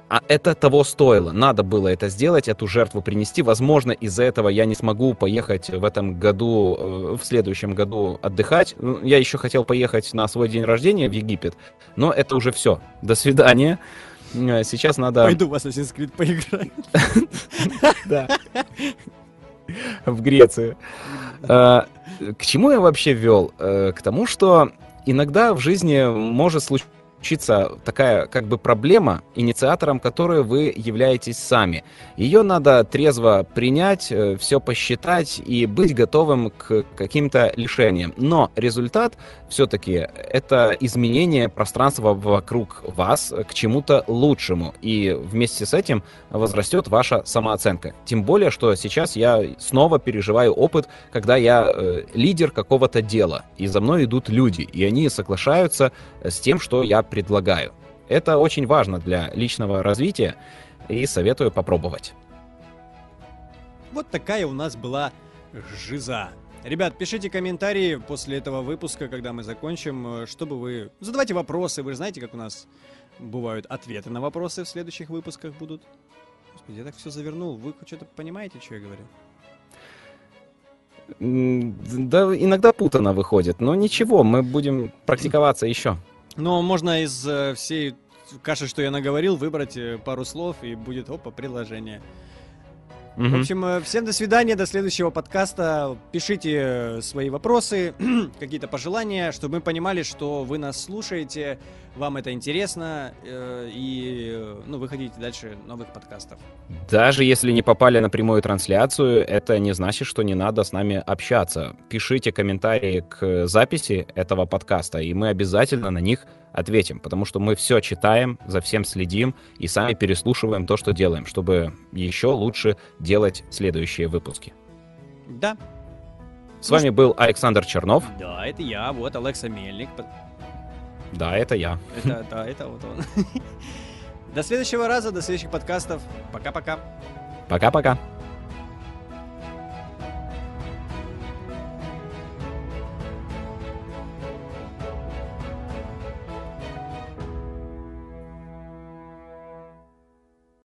а это того стоило. Надо было это сделать, эту жертву принести. Возможно, из-за этого я не смогу поехать в этом году, э, в следующем году отдыхать. Я еще хотел поехать на свой день рождения в Египет, но это уже все. До свидания. Э, сейчас надо... Пойду в Assassin's Creed поиграть. Да. В Грецию. Э, к чему я вообще вел? К тому, что иногда в жизни может случиться случиться такая как бы проблема, инициатором которой вы являетесь сами. Ее надо трезво принять, э, все посчитать и быть готовым к каким-то лишениям. Но результат все-таки это изменение пространства вокруг вас к чему-то лучшему. И вместе с этим возрастет ваша самооценка. Тем более, что сейчас я снова переживаю опыт, когда я э, лидер какого-то дела, и за мной идут люди, и они соглашаются с тем, что я предлагаю. Это очень важно для личного развития и советую попробовать. Вот такая у нас была жиза. Ребят, пишите комментарии после этого выпуска, когда мы закончим, чтобы вы... Задавайте вопросы, вы же знаете, как у нас бывают ответы на вопросы в следующих выпусках будут. Господи, я так все завернул. Вы что-то понимаете, что я говорю? Да, иногда путано выходит, но ничего, мы будем практиковаться еще. Но можно из э, всей каши, что я наговорил, выбрать э, пару слов, и будет, опа, приложение. Угу. В общем, э, всем до свидания, до следующего подкаста. Пишите свои вопросы, какие-то пожелания, чтобы мы понимали, что вы нас слушаете, вам это интересно, и ну, вы хотите дальше новых подкастов. Даже если не попали на прямую трансляцию, это не значит, что не надо с нами общаться. Пишите комментарии к записи этого подкаста, и мы обязательно на них ответим, потому что мы все читаем, за всем следим и сами переслушиваем то, что делаем, чтобы еще лучше делать следующие выпуски. Да. С ну, вами был Александр Чернов. Да, это я, вот Алекса Мельник. Да, это я. Это, да, это вот он. До следующего раза, до следующих подкастов. Пока-пока. Пока-пока.